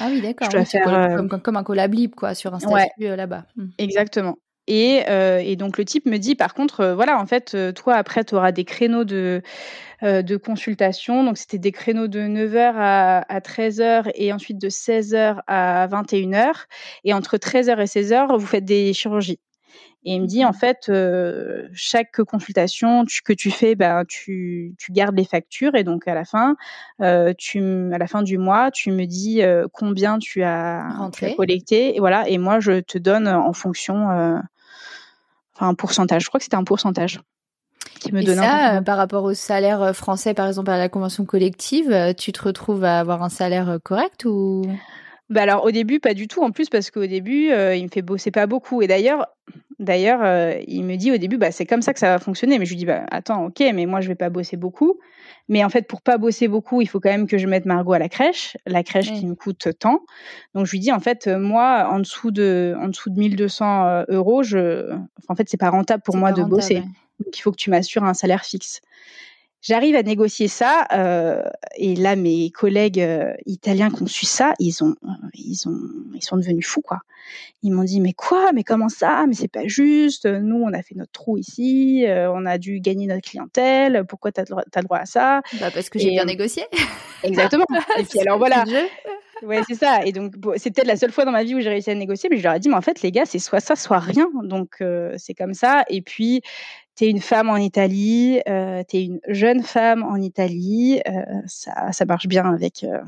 ah oui, d'accord. Je dois faire comme, comme, un collab quoi, sur un statut là-bas. Mmh. Exactement. Et, et, donc le type me dit par contre, voilà, en fait, toi après, tu auras des créneaux de, de consultation. Donc c'était des créneaux de 9h à, à 13h et ensuite de 16h à 21h. Et entre 13h et 16h, vous faites des chirurgies. Et il me dit en fait, euh, chaque consultation que tu fais, ben tu, tu gardes les factures et donc à la fin, euh, tu à la fin du mois, tu me dis euh, combien tu as, collecté et voilà. Et moi je te donne en fonction, enfin un pourcentage. Je crois que c'était un pourcentage. Qui me et ça, par rapport au salaire français, par exemple à la convention collective, tu te retrouves à avoir un salaire correct ou? Bah alors au début pas du tout en plus parce qu'au début il me fait bosser pas beaucoup et d'ailleurs D'ailleurs, euh, il me dit au début, bah, c'est comme ça que ça va fonctionner. Mais je lui dis, bah, attends, ok, mais moi, je vais pas bosser beaucoup. Mais en fait, pour pas bosser beaucoup, il faut quand même que je mette Margot à la crèche, la crèche qui me coûte tant. Donc, je lui dis, en fait, moi, en dessous de, en dessous de 1200 euh, euros, je, en fait, c'est pas rentable pour moi de bosser. Donc, il faut que tu m'assures un salaire fixe. J'arrive à négocier ça euh, et là mes collègues euh, italiens qui ont su ça, ils ont ils ont ils sont devenus fous quoi. Ils m'ont dit mais quoi? Mais comment ça? Mais c'est pas juste. Nous on a fait notre trou ici, euh, on a dû gagner notre clientèle. Pourquoi t'as as le droit à ça? Bah parce que j'ai bien négocié. *laughs* Exactement. *laughs* et puis alors voilà. Ouais, c'est ça. Et donc, c'était c'est peut-être la seule fois dans ma vie où j'ai réussi à négocier, mais je leur ai dit, mais en fait, les gars, c'est soit ça, soit rien. Donc, c'est comme ça. Et puis, t'es une femme en Italie, euh, t'es une jeune femme en Italie, euh, ça, ça marche bien avec. Euh,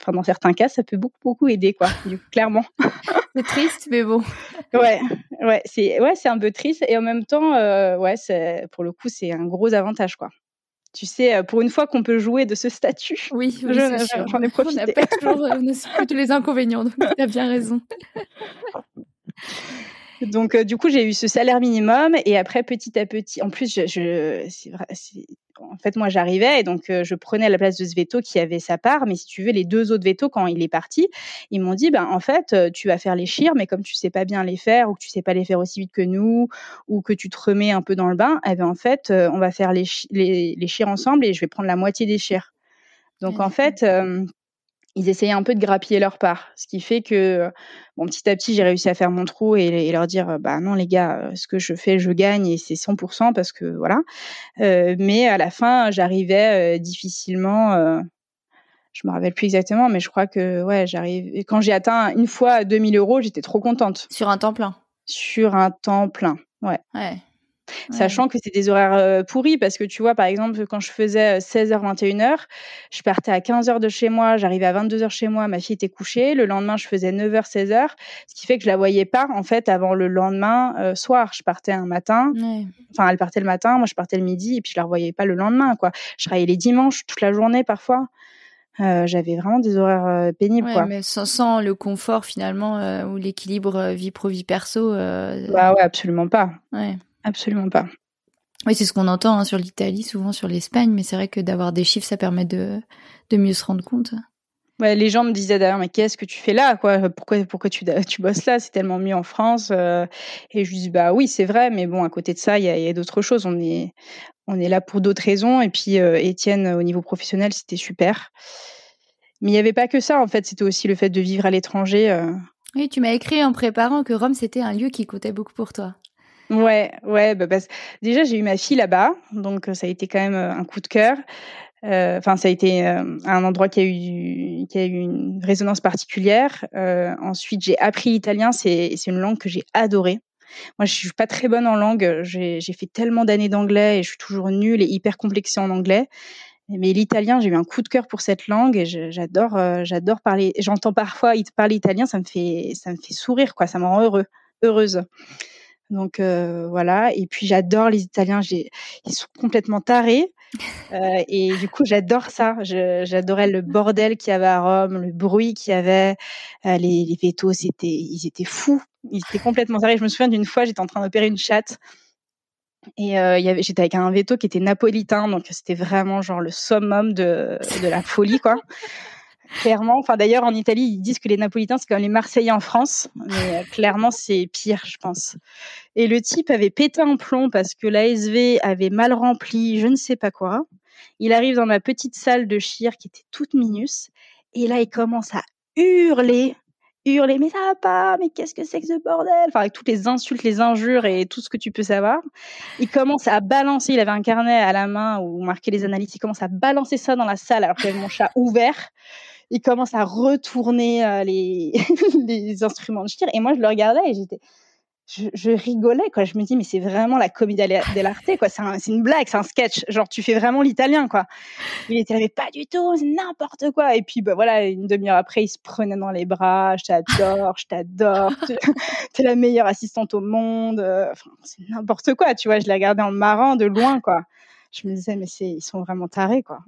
enfin, dans certains cas, ça peut beaucoup beaucoup aider, quoi. *laughs* Du coup, clairement. c'est triste, mais bon. *laughs* ouais, ouais, c'est ouais, un peu triste et en même temps, euh, ouais, pour le coup, c'est un gros avantage, quoi. Tu sais, pour une fois qu'on peut jouer de ce statut. *laughs* Oui, oui j'en ai profité. On n'a pas toujours, on a tous les inconvénients, donc tu as bien raison. Donc, euh, du coup, j'ai eu ce salaire minimum et après, petit à petit, en plus, je, je c'est vrai, en fait, moi, j'arrivais et donc euh, je prenais la place de ce veto qui avait sa part. Mais si tu veux, les deux autres vétos, quand il est parti, ils m'ont dit, ben, en fait, euh, tu vas faire les chires, mais comme tu sais pas bien les faire ou que tu sais pas les faire aussi vite que nous ou que tu te remets un peu dans le bain, eh ben, en fait, on va faire les, les, les chires ensemble et je vais prendre la moitié des chires. Donc, en fait, ils essayaient un peu de grappiller leur part, ce qui fait que bon petit à petit j'ai réussi à faire mon trou et, leur dire bah non les gars euh, ce que je fais je gagne et c'est 100% parce que voilà euh, mais à la fin j'arrivais euh, difficilement euh, je me rappelle plus exactement mais je crois que ouais j'arrive quand j'ai atteint une fois 2000 euros j'étais trop contente. Sur un temps plein. Sur un temps plein ouais. Ouais Sachant que c'est des horaires pourris parce que tu vois, par exemple, quand je faisais 16h, 21h, je partais à 15h de chez moi, j'arrivais à 22h chez moi, ma fille était couchée. Le lendemain, je faisais 9h, 16h, ce qui fait que je la voyais pas, en fait, avant le lendemain soir. Je partais un matin. Enfin, elle partait le matin, moi, je partais le midi et puis je la revoyais pas le lendemain, quoi. Je travaillais les dimanches, toute la journée, parfois. Euh, j'avais vraiment des horaires pénibles ouais, quoi. mais sans, sans, le confort finalement euh, ou l'équilibre vie pro vie perso bah ouais absolument pas ouais absolument pas. Oui, c'est ce qu'on entend hein, sur l'Italie, souvent sur l'Espagne, mais c'est vrai que d'avoir des chiffres, ça permet de, de mieux se rendre compte. Ouais, les gens me disaient d'ailleurs, mais qu'est-ce que tu fais là quoi? Pourquoi, pourquoi tu, tu bosses là? C'est tellement mieux en France. Euh. et je dis, bah oui, c'est vrai, mais bon, à côté de ça, il y a, y a d'autres choses. On est, on est là pour d'autres raisons. Et puis, euh, Étienne, au niveau professionnel, c'était super. Mais il n'y avait pas que ça, en fait. C'était aussi le fait de vivre à l'étranger. Euh. Oui, tu m'as écrit en préparant que Rome, c'était un lieu qui comptait beaucoup pour toi. Ouais, ouais, bah parce... déjà j'ai eu ma fille là-bas, donc ça a été quand même un coup de cœur. Enfin, ça a été un endroit qui a eu qui a eu une résonance particulière. Euh, ensuite, j'ai appris l'italien, c'est c'est une langue que j'ai adorée. Moi, je suis pas très bonne en langue. J'ai j'ai fait tellement d'années d'anglais et je suis toujours nulle et hyper complexée en anglais. Mais l'italien, j'ai eu un coup de cœur pour cette langue et j'adore j'adore parler. J'entends parfois parler italien, ça me fait ça me fait sourire quoi, ça me rend heureux heureuse. Donc euh, voilà. Et puis j'adore les Italiens. J'ai, ils sont complètement tarés. *laughs* Euh, et du coup, j'adore ça. j'adorais le bordel qu'il y avait à Rome, le bruit qu'il y avait. Euh, les, les vétos, c'était, ils étaient fous. Ils étaient complètement tarés. Je me souviens d'une fois, j'étais en train d'opérer une chatte. Et euh, y avait, j'étais avec un veto qui était napolitain, donc c'était vraiment genre le summum de, de la folie, quoi. Clairement. Enfin, d'ailleurs, en Italie, ils disent que les Napolitains, c'est comme les Marseillais en France. Mais euh, clairement, c'est pire, je pense. Et le type avait pété un plomb parce que l'ASV avait mal rempli je ne sais pas quoi. Il arrive dans ma petite salle de chire qui était toute minus. Et là, il commence à hurler hurler mais ça va pas mais qu'est-ce que c'est que ce bordel? Enfin avec toutes les insultes les injures et tout ce que tu peux savoir il commence à balancer il avait un carnet à la main où marquait les analyses il commence à balancer ça dans la salle alors qu'il avait mon chat ouvert il commence à retourner euh, les, *laughs* les instruments de tir. Et moi, je le regardais et j'étais, je, je, rigolais, quoi. Je me dis, mais c'est vraiment la comédie *laughs* dell'arte, quoi. C'est une blague, c'est un sketch. Genre, tu fais vraiment l'italien, quoi. Il était là, pas du tout, c'est n'importe quoi. Et puis, bah, voilà, une demi-heure après, il se prenait dans les bras. Je t'adore, je t'adore. *laughs* T'es la meilleure assistante au monde. Enfin, c'est n'importe quoi, tu vois. Je l'ai regardé en marrant de loin, quoi. Je me disais, mais c'est, ils sont vraiment tarés, quoi.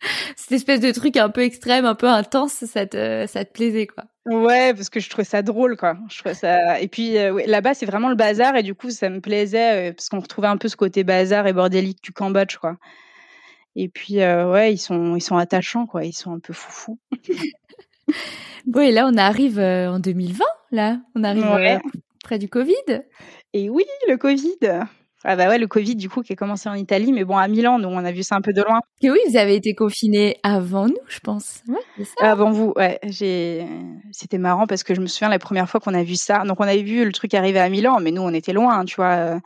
*laughs* cette espèce de truc un peu extrême, un peu intense, ça te, ça te plaisait, quoi. Ouais, parce que je trouvais ça drôle, quoi. Je trouvais ça. Et puis euh, là-bas, c'est vraiment le bazar, et du coup, ça me plaisait euh, parce qu'on retrouvait un peu ce côté bazar et bordélique du Cambodge, quoi. Et puis euh, ouais, ils sont, ils sont attachants, quoi. Ils sont un peu foufous. *laughs* bon, et là, on arrive en 2020, là. On arrive près du Covid. Et oui, le Covid. Ah bah ouais, le Covid du coup qui a commencé en Italie, mais bon à Milan, nous on a vu ça un peu de loin. Et oui, vous avez été confinés avant nous, je pense. Ouais, ça. Avant vous, ouais. J'ai, c'était marrant parce que je me souviens la première fois qu'on a vu ça. Donc on avait vu le truc arriver à Milan, mais nous on était loin, hein, tu vois.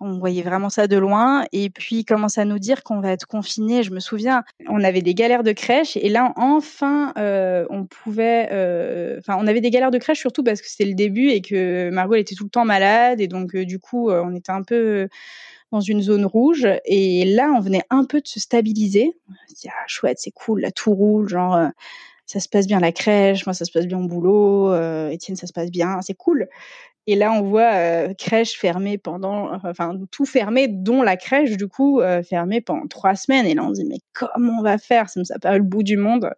On voyait vraiment ça de loin. Et puis, il commence à nous dire qu'on va être confiné. Je me souviens, on avait des galères de crèche. Et là, enfin, euh, on pouvait. Euh, enfin, on avait des galères de crèche surtout parce que c'était le début et que Margot elle était tout le temps malade. Et donc, euh, du coup, on était un peu dans une zone rouge. Et là, on venait un peu de se stabiliser. On dit, ah, chouette, c'est cool, là, tout roule. Genre, ça se passe bien la crèche. Moi, ça se passe bien au boulot. Étienne, ça se passe bien. C'est cool. Et là, on voit euh, crèche fermée pendant, enfin tout fermé, dont la crèche du coup euh, fermée pendant trois semaines. Et là, on se dit mais comment on va faire? Ça me ça paraît le bout du monde.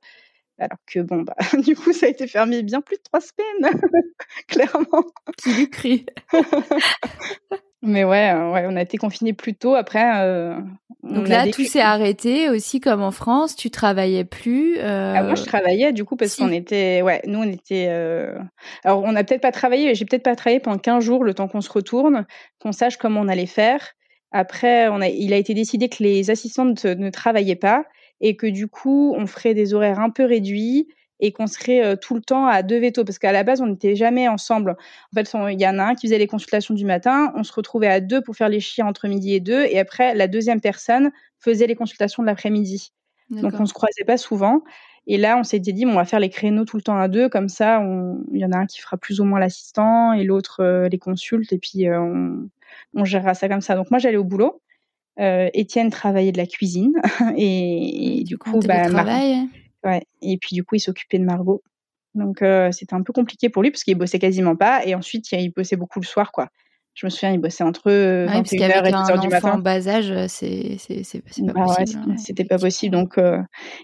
Alors que bon, bah, *laughs* du coup, ça a été fermé bien plus de trois semaines, *laughs* clairement. Qui lui crie? *laughs* Mais ouais, euh, ouais, on a été confinés plus tôt. Après, euh, donc là, tout s'est arrêté aussi comme en France. Tu travaillais plus. Euh... Ah, moi, je travaillais du coup parce qu'on était, ouais, nous on était. Euh... Alors, on n'a peut-être pas travaillé. J'ai peut-être pas travaillé pendant 15 jours, le temps qu'on se retourne, qu'on sache comment on allait faire. Après, on a, il a été décidé que les assistantes ne travaillaient pas et que du coup, on ferait des horaires un peu réduits et qu'on serait euh, tout le temps à deux vétos parce qu'à la base on n'était jamais ensemble. En fait, il y en a un qui faisait les consultations du matin, on se retrouvait à deux pour faire les chiens entre midi et deux, et après la deuxième personne faisait les consultations de l'après-midi. Donc on se croisait pas souvent. Et là, on s'était dit, bon, on va faire les créneaux tout le temps à deux, comme ça, il y en a un qui fera plus ou moins l'assistant et l'autre euh, les consulte, et puis euh, on, on, gérera ça comme ça. Donc moi, j'allais au boulot. Étienne travaillait de la cuisine, *laughs* et, du coup, bah. Ouais. Et puis du coup, il s'occupait de Margot. Donc euh, c'était un peu compliqué pour lui parce qu'il bossait quasiment pas. Et ensuite, il bossait beaucoup le soir, quoi. Je me souviens, il bossait entre 21h et 10h du matin. en bas âge, c'est pas bah possible. Ouais, c'était pas possible. Donc euh,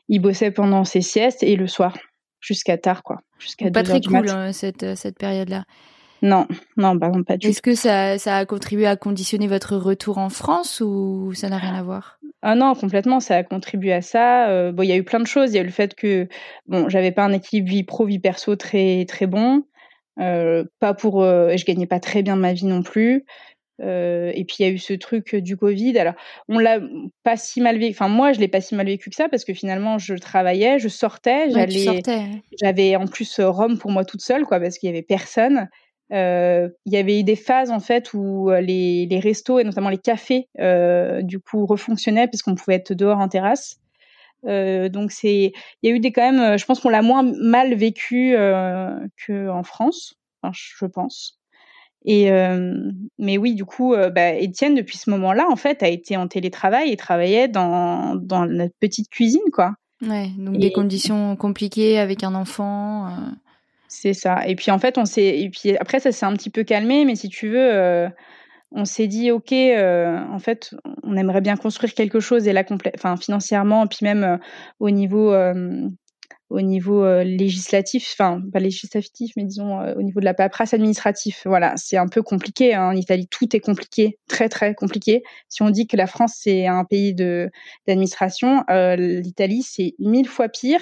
il bossait pendant ses siestes et le soir jusqu'à tard, quoi. Jusqu'à Pas très cool hein, cette cette période-là. Non, non, bah non, pas du Est-ce que ça, ça a contribué à conditionner votre retour en France ou ça n'a rien à voir? Ah non, complètement, ça a contribué à ça. Euh, bon, il y a eu plein de choses. Il y a eu le fait que bon, j'avais pas un équilibre vie pro vie perso très très bon. Euh, pas pour, euh, je gagnais pas très bien ma vie non plus. Et puis il y a eu ce truc du Covid. Alors on l'a pas si mal vécu. Enfin moi je l'ai pas si mal vécu que ça parce que finalement je travaillais, je sortais, j'allais, j'avais en plus Rome pour moi toute seule quoi parce qu'il y avait personne. Euh, il y avait eu des phases en fait où euh, les, les restos et notamment les cafés euh, du coup refonctionnaient puisqu'on pouvait être dehors en terrasse. Euh, donc c'est, il y a eu des quand même, je pense qu'on l'a moins mal vécu qu'en France, enfin, je pense. Et mais oui, du coup, bah, Étienne depuis ce moment-là en fait a été en télétravail et travaillait dans dans notre petite cuisine quoi. Ouais, donc des conditions compliquées avec un enfant. C'est ça. Et puis en fait, on s'est. Et puis après, ça s'est un petit peu calmé, mais si tu veux, euh, on s'est dit, ok, euh, en fait, on aimerait bien construire quelque chose la enfin financièrement, puis même euh, au niveau au niveau législatif, enfin pas législatif, mais disons au niveau de la paperasse administrative. Voilà, c'est un peu compliqué. Hein. En Italie, tout est compliqué, très très compliqué. Si on dit que la France c'est un pays de d'administration, l'Italie c'est mille fois pire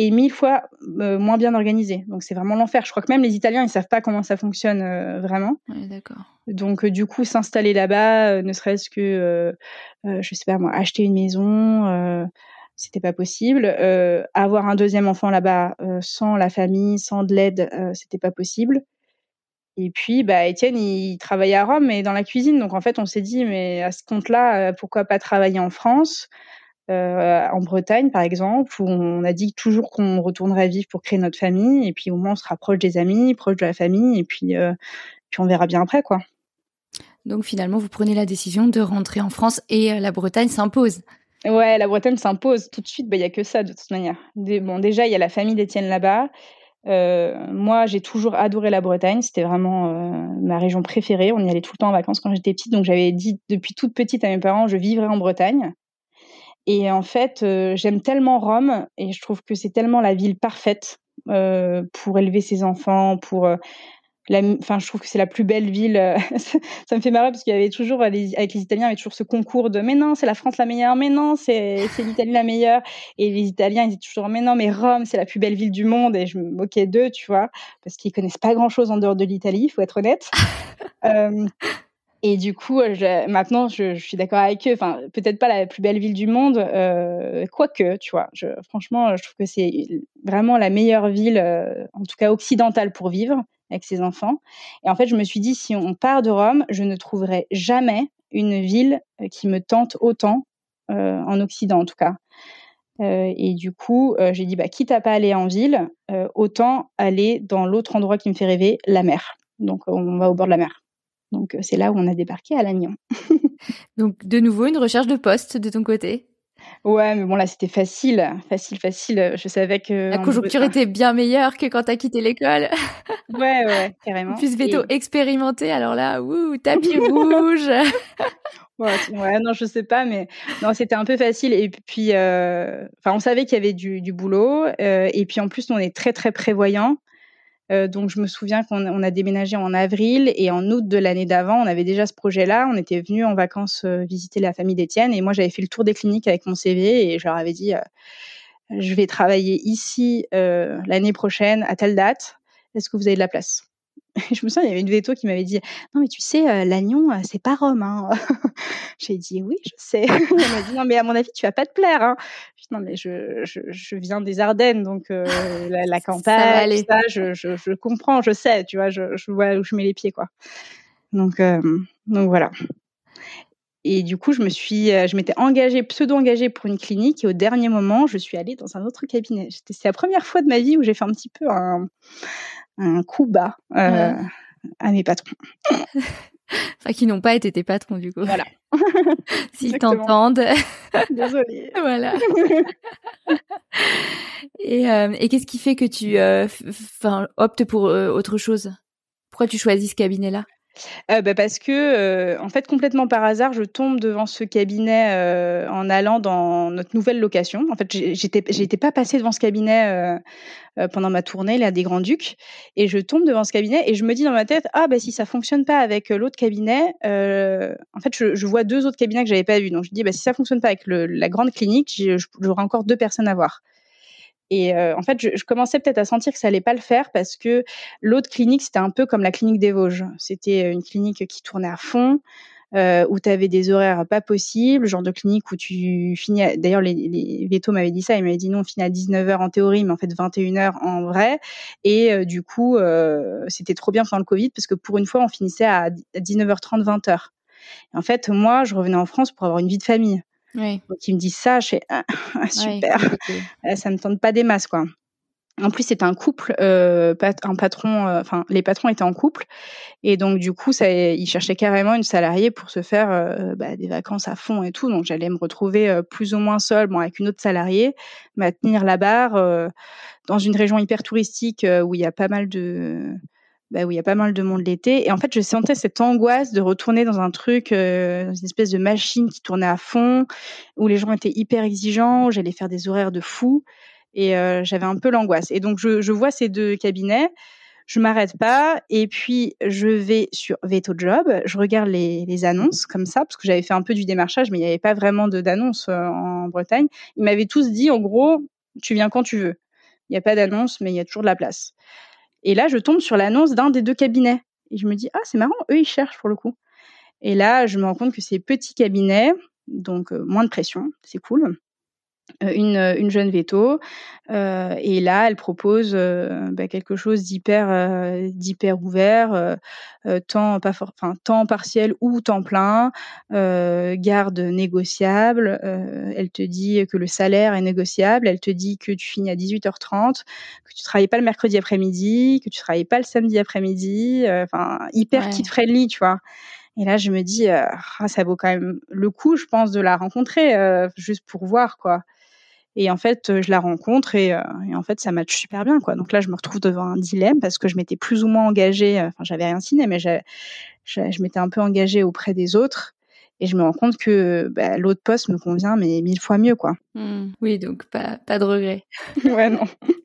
et mille fois euh, moins bien organisé. Donc c'est vraiment l'enfer. Je crois que même les Italiens, ils savent pas comment ça fonctionne euh, vraiment. d'accord. Donc euh, du coup, s'installer là-bas, ne serait-ce que, je sais pas moi, acheter une maison, c'était pas possible. avoir un deuxième enfant là-bas sans la famille, sans de l'aide, c'était pas possible. Et puis, bah, Étienne, il travaillait à Rome, mais dans la cuisine. Donc, en fait, on s'est dit, mais à ce compte-là, pourquoi pas travailler en France? Euh, en Bretagne, par exemple, où on a dit toujours qu'on retournerait vivre pour créer notre famille, et puis au moins on se rapproche des amis, proche de la famille, et puis, euh, puis on verra bien après, quoi. Donc finalement, vous prenez la décision de rentrer en France et euh, la Bretagne s'impose. Ouais, la Bretagne s'impose tout de suite. Bah, il y a que ça de toute manière. bon, déjà, il y a la famille d'Étienne là-bas. moi, j'ai toujours adoré la Bretagne. C'était vraiment ma région préférée. On y allait tout le temps en vacances quand j'étais petite. Donc, j'avais dit depuis toute petite à mes parents, je vivrai en Bretagne. Et en fait, euh, j'aime tellement Rome et je trouve que c'est tellement la ville parfaite euh, pour élever ses enfants, pour euh, la, enfin, je trouve que c'est la plus belle ville. *laughs* ça me fait marrer parce qu'il y avait toujours avec les Italiens, il y avait toujours ce concours de mais non, c'est la France la meilleure, mais non, c'est l'Italie la meilleure. Et les Italiens ils disaient toujours mais non, mais Rome c'est la plus belle ville du monde. Et je me moquais d'eux, tu vois, parce qu'ils connaissent pas grand chose en dehors de l'Italie, il faut être honnête. *laughs* Et du coup, je, maintenant, je, suis d'accord avec eux. Enfin, peut-être pas la plus belle ville du monde, euh, quoique, tu vois. Franchement, je trouve que c'est vraiment la meilleure ville, euh, en tout cas occidentale, pour vivre avec ses enfants. Et en fait, je me suis dit, si on part de Rome, je ne trouverai jamais une ville qui me tente autant en Occident en tout cas. et du coup, j'ai dit, bah, quitte à pas aller en ville, autant aller dans l'autre endroit qui me fait rêver, la mer. Donc, on va au bord de la mer. Donc, c'est là où on a débarqué à Lannion. *laughs* Donc, de nouveau, une recherche de poste de ton côté Ouais, mais bon, là, c'était facile, facile, facile. Je savais que. La conjoncture était bien meilleure que quand t'as quitté l'école. *laughs* ouais, ouais, carrément. En plus, veto expérimenté, alors là, ouh, tapis *laughs* rouge. ouais, non, je sais pas, mais non, c'était un peu facile. Et puis, euh... enfin, on savait qu'il y avait du, du boulot. Euh, et puis, en plus, on est très, très prévoyant. Euh, donc je me souviens qu'on a déménagé en avril et en août de l'année d'avant, on avait déjà ce projet-là. On était venu en vacances euh, visiter la famille d'Étienne et moi j'avais fait le tour des cliniques avec mon CV et je leur avais dit euh, je vais travailler ici l'année prochaine à telle date. Est-ce que vous avez de la place? *laughs* je me souviens, il y avait une veto qui m'avait dit Non, mais tu sais, euh, Lannion, euh, c'est pas Rome. Hein. *laughs* J'ai dit Oui, je sais. *laughs* Elle m'a dit Non, mais à mon avis, tu vas pas te plaire. Hein. non, mais je, je, je, viens des Ardennes, donc euh, la, la, campagne, ça, je, je, je, comprends, je sais, tu vois, je, je vois où je mets les pieds, quoi. Donc, euh, donc voilà. Et du coup, je me suis, je m'étais engagée, pseudo-engagée pour une clinique, et au dernier moment, je suis allée dans un autre cabinet. C'est la première fois de ma vie où j'ai fait un petit peu un un coup bas euh, à mes patrons. *laughs* enfin, qui n'ont pas été tes patrons, du coup. Voilà. *laughs* S'ils t'entendent. *laughs* Désolée. voilà. et, euh, et qu'est-ce qui fait que tu euh, optes pour autre chose? Pourquoi tu choisis ce cabinet-là? Euh, bah, parce que, euh, en fait, complètement par hasard, je tombe devant ce cabinet euh, en allant dans notre nouvelle location. En fait, j'étais, pas passée devant ce cabinet pendant ma tournée là des Grands Ducs, et je tombe devant ce cabinet et je me dis dans ma tête, ah bah si ça fonctionne pas avec l'autre cabinet, en fait, je, vois deux autres cabinets que j'avais pas vus. Donc je dis, bah si ça fonctionne pas avec la grande clinique, j'aurai encore deux personnes à voir. Et euh, en fait, je, je commençais peut-être à sentir que ça allait pas le faire parce que l'autre clinique, c'était un peu comme la clinique des Vosges. C'était une clinique qui tournait à fond, euh, où tu avais des horaires pas possibles, genre de clinique où tu finis. D'ailleurs, les, les Veto m'avaient dit ça. Ils m'avaient dit non, on finit à 19h en théorie, mais en fait 21h en vrai. Et euh, du coup, euh, c'était trop bien pendant le Covid parce que pour une fois, on finissait à 19h30, 20h. en fait, moi, je revenais en France pour avoir une vie de famille. Oui. Donc il me dit ça, je fais ah, ah super, *laughs* ça me tente pas des masses quoi. En plus, c'était un couple, euh, un patron, euh, enfin, les patrons étaient en couple, et donc du coup, ça, ils cherchaient carrément une salariée pour se faire euh, bah, des vacances à fond et tout. Donc j'allais me retrouver plus ou moins seule, bon, avec une autre salariée, mais tenir la barre dans une région hyper touristique où il y a pas mal de bah, où il y a pas mal de monde l'été. Et en fait, je sentais cette angoisse de retourner dans un truc, euh, une espèce de machine qui tournait à fond, où les gens étaient hyper exigeants, où j'allais faire des horaires de fou. Et euh, j'avais un peu l'angoisse. Et donc, je, je vois ces deux cabinets. Je m'arrête pas et puis je vais sur Veto Job, je regarde les, les annonces comme ça parce que j'avais fait un peu du démarchage mais il n'y avait pas vraiment d'annonces euh, en Bretagne. Ils m'avaient tous dit en gros, tu viens quand tu veux. Il n'y a pas d'annonce mais il y a toujours de la place. Et là, je tombe sur l'annonce d'un des deux cabinets. Et je me dis, ah, c'est marrant, eux, ils cherchent pour le coup. Et là, je me rends compte que c'est petit cabinet, donc euh, moins de pression, c'est cool. Euh, une, euh, une, jeune veto. Euh, et là, elle propose euh, bah, quelque chose d'hyper euh, d'hyper ouvert, temps pas temps partiel ou temps plein, garde négociable. elle te dit que le salaire est négociable. Elle te dit que tu finis à 18h30, que tu travailles pas le mercredi après-midi, que tu travailles pas le samedi après-midi. Enfin, hyper ouais. kid friendly, tu vois. Et là, je me dis, euh, ça vaut quand même le coup, je pense, de la rencontrer, juste pour voir, quoi. Et en fait, euh, je la rencontre et, euh, et, en fait, ça match super bien, quoi. Donc là, je me retrouve devant un dilemme parce que je m'étais plus ou moins engagée. Enfin, j'avais rien signé, mais je, je m'étais un peu engagée auprès des autres. Et je me rends compte que bah, l'autre poste me convient, mais mille fois mieux, quoi. Mmh. Oui, donc pas, pas de regret. *laughs* ouais, non. *laughs*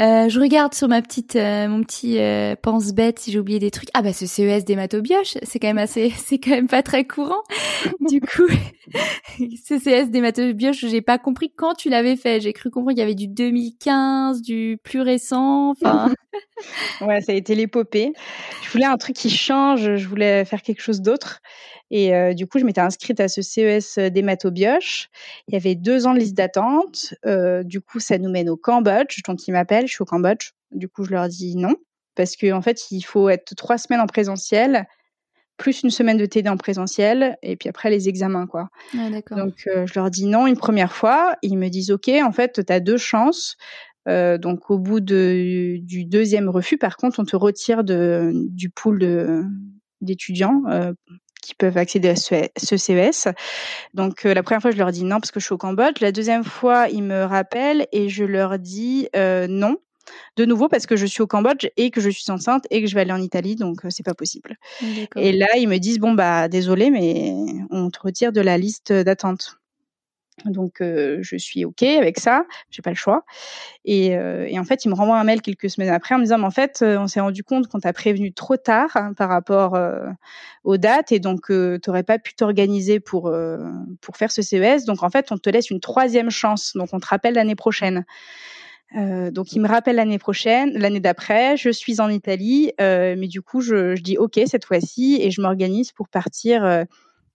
Euh, je regarde sur ma petite, euh, mon petit euh, pense bête si j'ai oublié des trucs. Ah bah ce CES d'hématobioche, c'est quand même assez, *laughs* c'est quand même pas très courant. du coup, *laughs* ce CES d'hématobioche, j'ai pas compris quand tu l'avais fait. J'ai cru comprendre qu'il y avait du 2015, du plus récent. Enfin. *laughs* ouais, ça a été l'épopée. Je voulais un truc qui change. Je voulais faire quelque chose d'autre. Et euh, du coup, je m'étais inscrite à ce CES d'hématobioche. Il y avait deux ans de liste d'attente. Euh, du coup, ça nous mène au Cambodge. Donc, ils m'appellent, je suis au Cambodge. Du coup, je leur dis non. Parce qu'en en fait, il faut être trois semaines en présentiel plus une semaine de TD en présentiel, et puis après les examens, quoi. Ah, donc, je leur dis non une première fois. Ils me disent, OK, en fait, tu as deux chances. donc, au bout de, du deuxième refus, par contre, on te retire de, du pool d'étudiants qui peuvent accéder à ce, CES. Donc la première fois, je leur dis non parce que je suis au Cambodge. La deuxième fois, ils me rappellent et je leur dis non de nouveau parce que je suis au Cambodge et que je suis enceinte et que je vais aller en Italie, donc c'est pas possible. Et là, ils me disent bon bah désolé, mais on te retire de la liste d'attente. Donc je suis ok avec ça, j'ai pas le choix. Et, en fait, il me renvoie un mail quelques semaines après en me disant mais en fait, on s'est rendu compte qu'on t'a prévenu trop tard hein, par rapport aux dates et donc tu n'aurais pas pu t'organiser pour pour faire ce CES. Donc en fait, on te laisse une troisième chance. Donc on te rappelle l'année prochaine. donc il me rappelle l'année prochaine, l'année d'après, je suis en Italie, mais du coup je, je dis ok cette fois-ci et je m'organise pour partir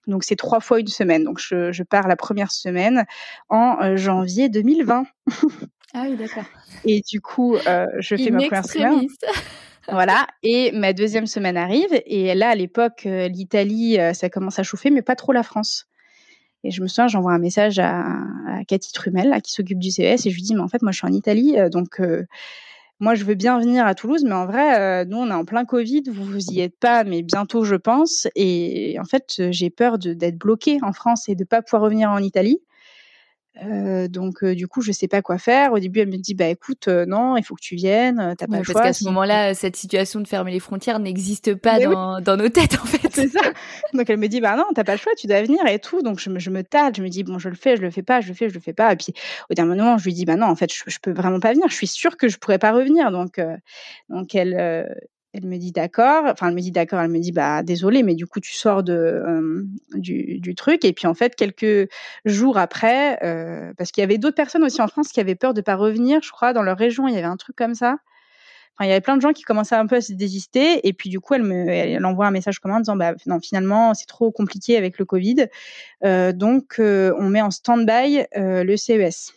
donc c'est trois fois une semaine. Donc je, je pars la première semaine en euh, janvier 2020. *laughs* ah oui, d'accord. Et du coup, euh, je fais ma première semaine. *laughs* voilà. Et ma deuxième semaine arrive. Et là, à l'époque, euh, l'Italie, ça commence à chauffer, mais pas trop la France. Et je me souviens, j'envoie un message à, à Cathy Trumel, là, qui s'occupe du CES, et je lui dis, mais en fait, moi, je suis en Italie, donc moi, je veux bien venir à Toulouse, mais en vrai, euh, nous, on est en plein Covid, vous vous y êtes pas, mais bientôt, je pense. Et en fait, j'ai peur d'être bloquée en France et de pas pouvoir revenir en Italie. Euh, donc euh, du coup, je sais pas quoi faire. Au début, elle me dit bah écoute, euh, non, il faut que tu viennes, t'as pas le choix. Parce qu'à ce moment-là, cette situation de fermer les frontières n'existe pas dans, dans, nos têtes en *laughs* fait. C'est ça. Donc elle me dit bah non, t'as pas le choix, tu dois venir et tout. Donc je me, je me tâte, je me dis bon, je le fais, je le fais pas, je le fais, je le fais pas. Et puis au dernier moment, je lui dis bah non, en fait, je, je peux vraiment pas venir. Je suis sûre que je pourrais pas revenir. Donc donc elle elle me dit d'accord. Enfin, elle me dit d'accord. Elle me dit bah désolé, mais du coup tu sors de du, du, truc. Et puis en fait quelques jours après, euh, parce qu'il y avait d'autres personnes aussi en France qui avaient peur de pas revenir. Je crois dans leur région il y avait un truc comme ça. Enfin, il y avait plein de gens qui commençaient un peu à se désister. Et puis du coup elle me elle envoie un message commun en disant bah non finalement c'est trop compliqué avec le Covid. Euh, donc on met en stand-by le CES.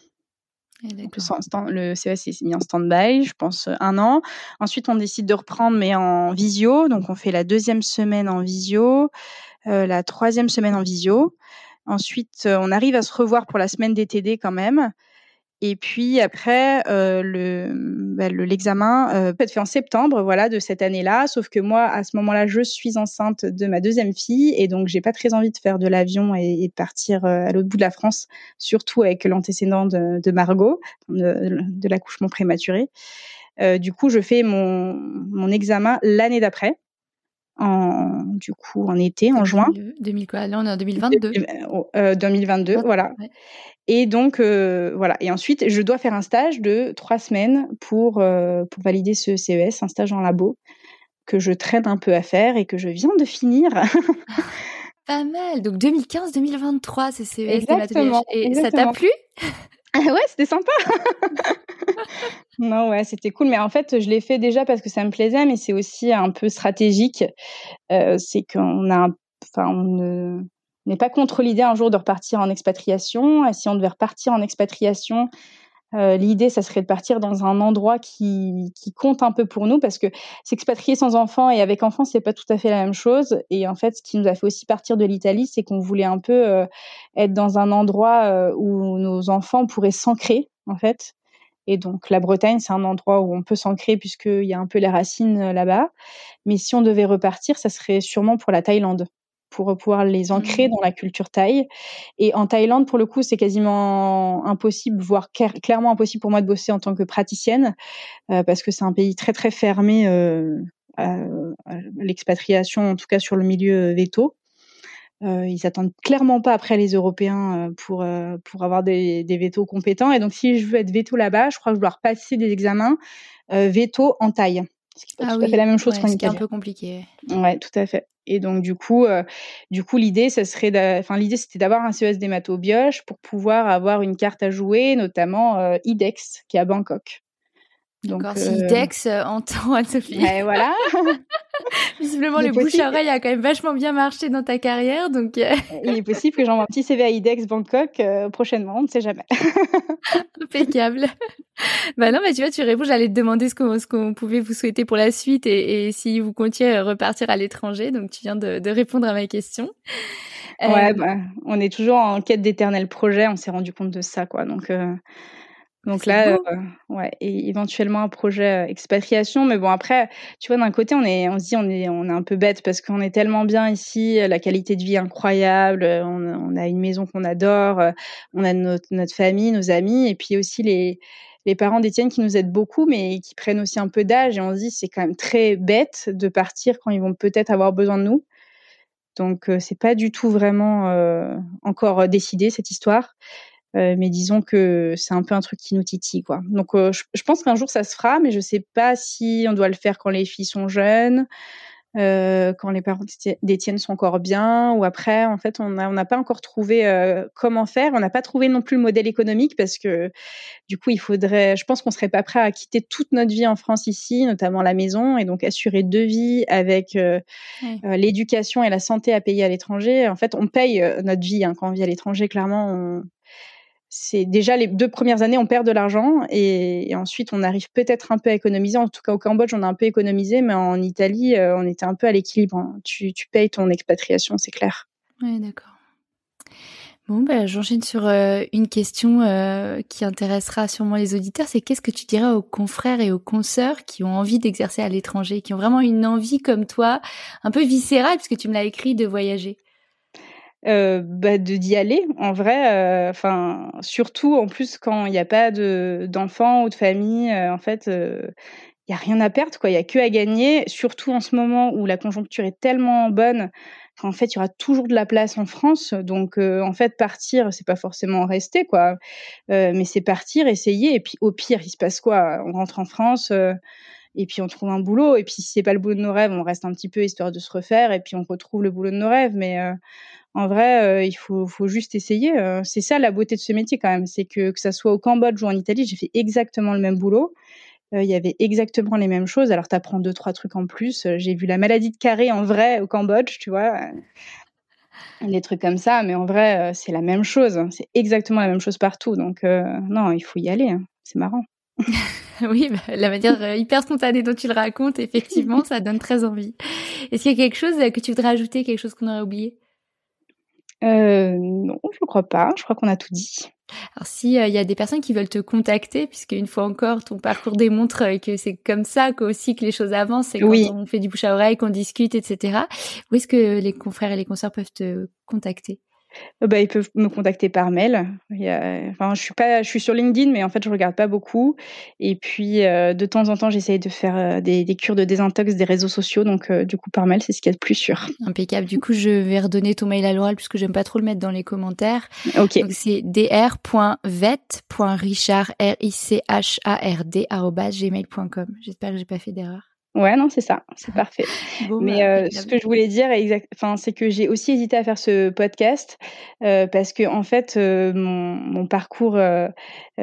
Donc, le CES est mis en stand-by, je pense un an. Ensuite, on décide de reprendre, mais en visio. Donc, on fait la deuxième semaine en visio, euh, la troisième semaine en visio. Ensuite, euh, on arrive à se revoir pour la semaine DTD quand même. Et puis après, euh, le bah, l'examen euh, peut être fait en septembre, voilà, de cette année-là. Sauf que moi, à ce moment-là, je suis enceinte de ma deuxième fille, et donc j'ai pas très envie de faire de l'avion et, de partir euh, à l'autre bout de la France, surtout avec l'antécédent de, de, Margot, de, de l'accouchement prématuré. Euh, du coup, je fais mon, mon examen l'année d'après. En, du coup, en été, en juin. 2000 quoi Là, on est en 2022. 2022, voilà. Et donc, euh, voilà. Et ensuite, je dois faire un stage de trois semaines pour, euh, pour valider ce CES, un stage en labo que je traîne un peu à faire et que je viens de finir. Pas mal. Donc 2015-2023, c'est CES exactement, Et ça t'a plu? ah ouais, c'était sympa. *laughs* non, ouais, c'était cool. Mais en fait, je l'ai fait déjà parce que ça me plaisait, mais c'est aussi un peu stratégique. Euh, c'est qu'on a, enfin, on n'est pas contre l'idée un jour de repartir en expatriation. Et si on devait repartir en expatriation, euh, l'idée, ça serait de partir dans un endroit qui, qui compte un peu pour nous, parce que s'expatrier sans enfants et avec enfants, c'est pas tout à fait la même chose. Et en fait, ce qui nous a fait aussi partir de l'Italie, c'est qu'on voulait un peu euh, être dans un endroit euh, où nos enfants pourraient s'ancrer, en fait. Et donc, la Bretagne, c'est un endroit où on peut s'ancrer puisqu'il y a un peu les racines là-bas. Mais si on devait repartir, ça serait sûrement pour la Thaïlande pour pouvoir les ancrer mmh. dans la culture thaï. Et en Thaïlande, pour le coup, c'est quasiment impossible, voire clairement impossible pour moi de bosser en tant que praticienne, euh, parce que c'est un pays très très fermé euh, à, l'expatriation, en tout cas sur le milieu veto. Euh, ils s'attendent clairement pas après les Européens euh, pour euh, pour avoir des, des vétos compétents. Et donc, si je veux être veto là-bas, je crois que je dois repasser des examens veto en Thaï. Ce qui est ah tout à fait la même chose qu'en Italie. C'est un peu compliqué. Ouais, tout à fait. Et donc du coup, euh, du coup l'idée, ça serait, enfin l'idée c'était d'avoir un CES d'hématobioche pour pouvoir avoir une carte à jouer, notamment euh, IDEX qui est à Bangkok. D'accord, si Dex entend *laughs* Anne-Sophie. Et voilà. *laughs* Visiblement, le bouche à oreille a quand même vachement bien marché dans ta carrière, donc. Euh. Il est possible que j'envoie un petit CV à IDEX Bangkok euh, prochainement, on ne sait jamais. *laughs* Impeccable. bah non, mais tu vois, tu réponds, j'allais te demander ce qu'on, ce qu'on pouvait vous souhaiter pour la suite et, et si vous comptiez repartir à l'étranger, donc tu viens de, de répondre à ma question. Ouais, euh, bah, on est toujours en quête d'éternel projet, on s'est rendu compte de ça, quoi. Donc, donc là, euh, ouais, et éventuellement un projet euh, expatriation. Mais bon, après, tu vois, d'un côté, on est, on se dit, on est, on est un peu bête parce qu'on est tellement bien ici, la qualité de vie est incroyable, on, on a une maison qu'on adore, euh, on a notre, notre famille, nos amis, et puis aussi les, les parents d'Étienne qui nous aident beaucoup, mais qui prennent aussi un peu d'âge. Et on se dit, c'est quand même très bête de partir quand ils vont peut-être avoir besoin de nous. Donc, c'est pas du tout vraiment encore décidé cette histoire. Euh, mais disons que c'est un peu un truc qui nous titille, quoi. Donc, euh, je, pense qu'un jour ça se fera, mais je sais pas si on doit le faire quand les filles sont jeunes, euh, quand les parents d'Étienne sont encore bien, ou après. En fait, on n'a on pas encore trouvé comment faire. On n'a pas trouvé non plus le modèle économique parce que du coup, il faudrait. Je pense qu'on serait pas prêt à quitter toute notre vie en France ici, notamment la maison, et donc assurer deux vies avec l'éducation et la santé à payer à l'étranger. En fait, on paye notre vie hein, quand on vit à l'étranger. Clairement, on c'est déjà les deux premières années, on perd de l'argent et, ensuite on arrive peut-être un peu à économiser. En tout cas, au Cambodge, on a un peu économisé, mais en Italie, euh, on était un peu à l'équilibre. Hein. Tu, payes ton expatriation, c'est clair. Oui, d'accord. Bon, bah, j'enchaîne sur euh, une question euh, qui intéressera sûrement les auditeurs. C'est qu'est-ce que tu dirais aux confrères et aux consoeurs qui ont envie d'exercer à l'étranger, qui ont vraiment une envie comme toi, un peu viscérale, puisque tu me l'as écrit, de voyager? Euh, bah, de d'y aller en vrai euh, enfin surtout en plus quand il n'y a pas de d'enfants ou de famille euh, en fait il y a rien à perdre quoi. Il y a que à gagner surtout en ce moment où la conjoncture est tellement bonne qu'en fait il y aura toujours de la place en France. Donc en fait partir c'est pas forcément rester quoi. Mais c'est partir essayer et puis au pire il se passe quoi? On rentre en France et puis on trouve un boulot. Et puis si c'est pas le boulot de nos rêves on reste un petit peu histoire de se refaire et puis on retrouve le boulot de nos rêves. Mais en vrai, euh, il faut, faut, juste essayer. Euh. c'est ça la beauté de ce métier quand même, c'est que que ça soit au Cambodge ou en Italie, j'ai fait exactement le même boulot. Euh, il y avait exactement les mêmes choses. Alors tu apprends deux trois trucs en plus. J'ai vu la maladie de carré en vrai au Cambodge, tu vois, des trucs comme ça. Mais en vrai, c'est la même chose. C'est exactement la même chose partout. Donc non, il faut y aller. Hein. C'est marrant. *laughs* oui, bah, la manière hyper spontanée dont tu le racontes, effectivement, *laughs* ça donne très envie. Est-ce qu'il y a quelque chose que tu voudrais ajouter, quelque chose qu'on aurait oublié? Euh, non, je crois pas. Je crois qu'on a tout dit. Alors si il euh, y a des personnes qui veulent te contacter, puisque une fois encore ton parcours démontre euh, que c'est comme ça qu'aussi que les choses avancent, c'est quand on fait du bouche à oreille, qu'on discute, etc. Où est-ce que les confrères et les consoeurs peuvent te contacter? Bah, ils peuvent me contacter par mail. enfin, je suis pas, je suis sur LinkedIn, mais en fait, je regarde pas beaucoup. Et puis, euh, de temps en temps, j'essaye de faire euh, des, des, cures de désintox des réseaux sociaux. Donc, du coup, par mail, c'est ce qu'il y a de plus sûr. Impeccable. Du coup, je vais redonner ton mail à l'oral puisque j'aime pas trop le mettre dans les commentaires. Ok. Donc, c'est dr.vet.richard, r i c h a r d gmail.com. J'espère que j'ai pas fait d'erreur. Ouais, non, c'est ça, c'est parfait. *laughs* Mais bah, euh, ce que je voulais dire, enfin, c'est que j'ai aussi hésité à faire ce podcast euh, parce que en fait, euh, mon, mon, parcours,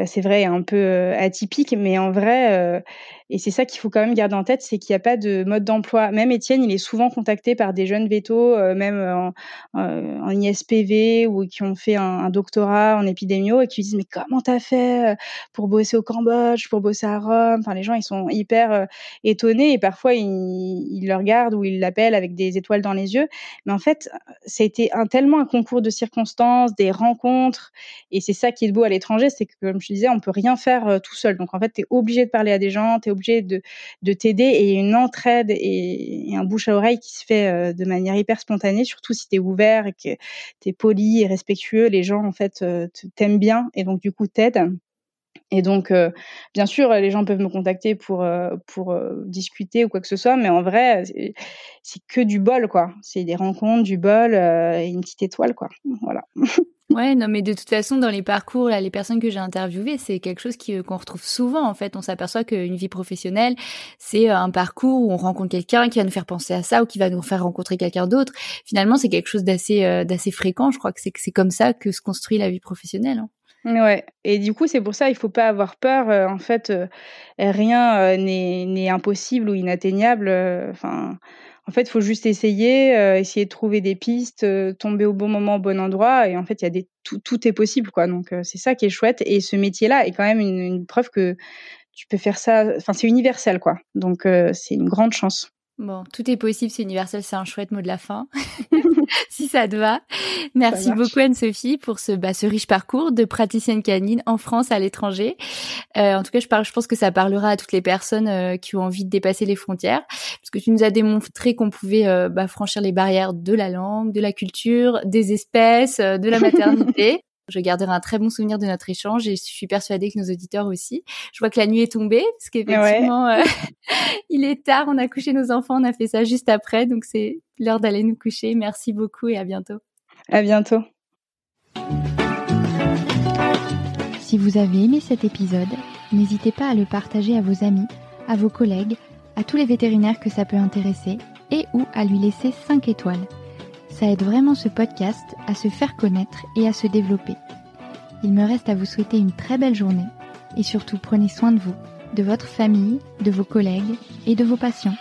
c'est vrai, un peu atypique, mais en vrai, et c'est ça qu'il faut quand même garder en tête, c'est qu'il n'y a pas de mode d'emploi. Même Étienne, il est souvent contacté par des jeunes vétos, euh, même en, euh, ISPV ou qui ont fait un, doctorat en épidémio et qui lui disent mais comment t'as fait euh, pour bosser au Cambodge, pour bosser à Rome? Enfin, les gens ils sont hyper étonnés et parfois ils, le regardent ou ils l'appellent avec des étoiles dans les yeux. Mais en fait, ça tellement un concours de circonstances, des rencontres et c'est ça qui est beau à l'étranger, c'est que comme disais, on peut rien faire tout seul. Donc en fait, tu es obligé de parler à des gens, tu obligé de, de t'aider et une entraide et, un bouche à oreille qui se fait euh, de manière hyper spontanée, surtout si tu es ouvert et que tu es poli et respectueux, les gens en fait euh, t'aiment bien et donc du coup t'aident. Et donc, euh, bien sûr, les gens peuvent me contacter pour pour discuter ou quoi que ce soit, mais en vrai, c'est que du bol, quoi. C'est des rencontres, du bol et une petite étoile, quoi. Voilà. *laughs* Ouais, non, mais de toute façon, dans les parcours, là, les personnes que j'ai interviewées, c'est quelque chose qui, qu'on retrouve souvent. En fait, on s'aperçoit qu'une vie professionnelle, c'est euh, un parcours où on rencontre quelqu'un qui va nous faire penser à ça ou qui va nous faire rencontrer quelqu'un d'autre. Finalement, c'est quelque chose d'assez, euh, d'assez fréquent. Je crois que c'est, c'est comme ça que se construit la vie professionnelle. Hein. Ouais. Et du coup, c'est pour ça, il faut pas avoir peur. Euh, en fait, euh, rien euh, n'est impossible ou inatteignable. Enfin, en fait, il faut juste essayer, essayer de trouver des pistes, tomber au bon moment, au bon endroit. Et en fait, il y a des tout, tout est possible, quoi. Donc, c'est ça qui est chouette. Et ce métier-là est quand même une, une, preuve que tu peux faire ça. Enfin, c'est universel, quoi. Donc, c'est une grande chance. Bon, tout est possible, c'est universel, c'est un chouette mot de la fin. *laughs* *laughs* si ça te va. Merci beaucoup Anne-Sophie pour ce, bah, ce riche parcours de praticienne canine en France, à l'étranger. Euh, en tout cas, je, parle, je pense que ça parlera à toutes les personnes euh, qui ont envie de dépasser les frontières, parce que tu nous as démontré qu'on pouvait euh, bah, franchir les barrières de la langue, de la culture, des espèces, de la *laughs* maternité. Je garderai un très bon souvenir de notre échange et je suis persuadée que nos auditeurs aussi. Je vois que la nuit est tombée parce qu'effectivement, euh, *laughs* il est tard. On a couché nos enfants, on a fait ça juste après, donc c'est l'heure d'aller nous coucher. Merci beaucoup et à bientôt. À bientôt. Si vous avez aimé cet épisode, n'hésitez pas à le partager à vos amis, à vos collègues, à tous les vétérinaires que ça peut intéresser et ou à lui laisser 5 étoiles. Ça aide vraiment ce podcast à se faire connaître et à se développer. Il me reste à vous souhaiter une très belle journée et surtout prenez soin de vous, de votre famille, de vos collègues et de vos patients.